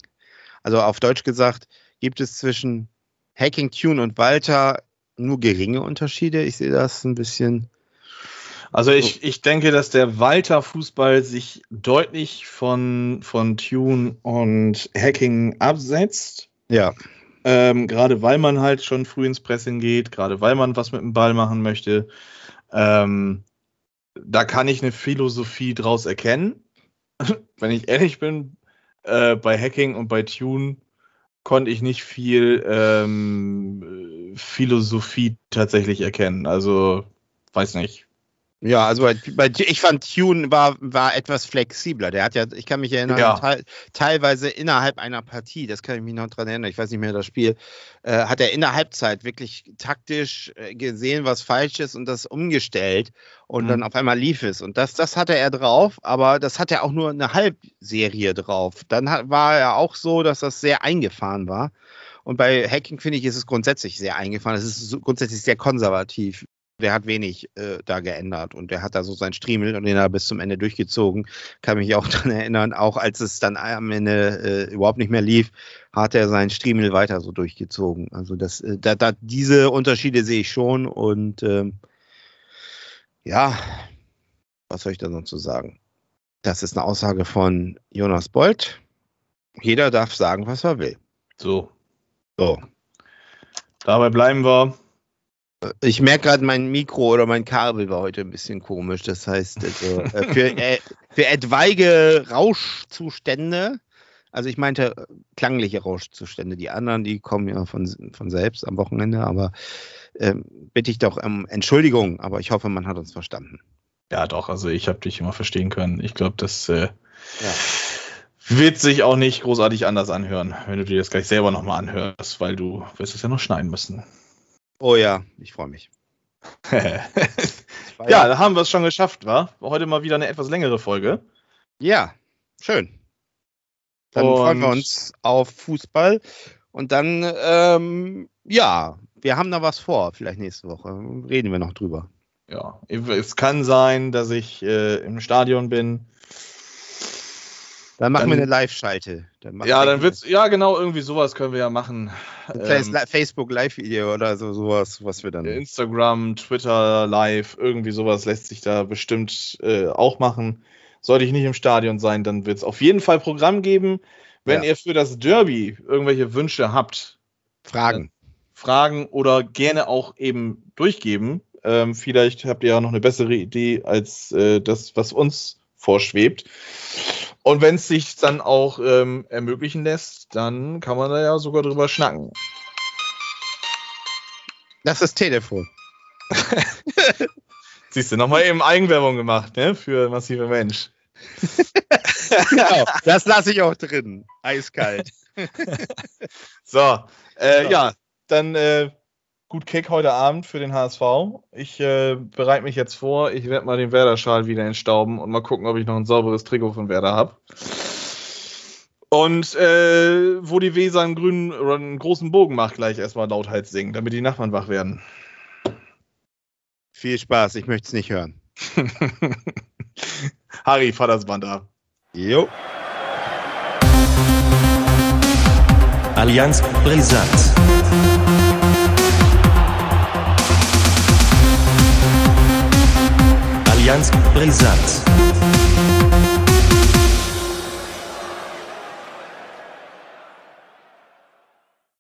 Also auf Deutsch gesagt, gibt es zwischen Hacking, Tune und Walter nur geringe Unterschiede. Ich sehe das ein bisschen. Also ich, ich denke, dass der Walter Fußball sich deutlich von, von Tune und Hacking absetzt. Ja, Ähm, gerade weil man halt schon früh ins Pressing geht, gerade weil man was mit dem Ball machen möchte. Ähm, da kann ich eine Philosophie draus erkennen. [LAUGHS] Wenn ich ehrlich bin, äh, bei Hacking und bei Tune konnte ich nicht viel ähm, äh, Philosophie tatsächlich erkennen. Also, weiß nicht. Ja, also bei, bei, ich fand Tune war, war etwas flexibler. Der hat ja, ich kann mich erinnern, Ja. teil, teilweise innerhalb einer Partie, das kann ich mich noch dran erinnern, ich weiß nicht mehr das Spiel, äh, hat er in der Halbzeit wirklich taktisch äh, gesehen, was falsch ist und das umgestellt und Mhm. dann auf einmal lief es. Und das, das hatte er drauf, aber das hat er auch nur eine Halbserie drauf. Dann hat, war er auch so, dass das sehr eingefahren war. Und bei Hacking finde ich, ist es grundsätzlich sehr eingefahren. Es ist grundsätzlich sehr konservativ. Der hat wenig äh, da geändert und der hat da so seinen Striemel und den hat er bis zum Ende durchgezogen. Kann mich auch [LAUGHS] daran erinnern, auch als es dann am Ende äh, überhaupt nicht mehr lief, hat er seinen Striemel weiter so durchgezogen. Also das, äh, da, da, diese Unterschiede sehe ich schon und ähm, ja, was soll ich da noch zu sagen? Das ist eine Aussage von Jonas Bolt. Jeder darf sagen, was er will. So, So. dabei bleiben wir. Ich merke gerade, mein Mikro oder mein Kabel war heute ein bisschen komisch. Das heißt, also, äh, für, [LAUGHS] äh, für etwaige Rauschzustände, also ich meinte äh, klangliche Rauschzustände, die anderen, die kommen ja von, von selbst am Wochenende, aber ähm, bitte ich doch um Entschuldigung, aber ich hoffe, man hat uns verstanden. Ja, doch, also ich habe dich immer verstehen können. Ich glaube, das äh, Ja. wird sich auch nicht großartig anders anhören, wenn du dir das gleich selber nochmal anhörst, weil du wirst es ja noch schneiden müssen. Oh ja, ich freue mich. [LAUGHS] ja, da haben wir es schon geschafft, war? Heute mal wieder eine etwas längere Folge. Ja, schön. Dann Und- freuen wir uns auf Fußball. Und dann, ähm, ja, wir haben da was vor, vielleicht nächste Woche. Reden wir noch drüber. Ja, es kann sein, dass ich äh, im Stadion bin. Dann machen Dann- wir eine Live-Schalte. Ja, dann wird's, ja genau, irgendwie sowas können wir ja machen. Ähm, Li- Facebook-Live-Video oder so, sowas, was wir dann. Instagram, Twitter, Live, irgendwie sowas lässt sich da bestimmt äh, auch machen. Sollte ich nicht im Stadion sein, dann wird es auf jeden Fall Programm geben. Wenn Ja. ihr für das Derby irgendwelche Wünsche habt, Fragen. Fragen oder gerne auch eben durchgeben, ähm, vielleicht habt ihr ja noch eine bessere Idee als äh, das, was uns vorschwebt. Und wenn es sich dann auch ähm, ermöglichen lässt, dann kann man da ja sogar drüber schnacken. Das ist Telefon. [LAUGHS] Siehst du, nochmal eben Eigenwerbung gemacht, ne? Für massive Mensch. [LAUGHS] genau, das lasse ich auch drin. Eiskalt. [LAUGHS] So, äh, Ja. ja, dann äh, gut Kick heute Abend für den HSV. Ich äh, bereite mich jetzt vor. Ich werde mal den Werder-Schal wieder entstauben und mal gucken, ob ich noch ein sauberes Trikot von Werder habe. Und äh, wo die Weser einen grünen oder einen großen Bogen macht, gleich erstmal lauthals singen, damit die Nachbarn wach werden. Viel Spaß, ich möchte es nicht hören. [LAUGHS] Harry, fahr das Band ab. Jo. Allianz brisant. Allianz brisant.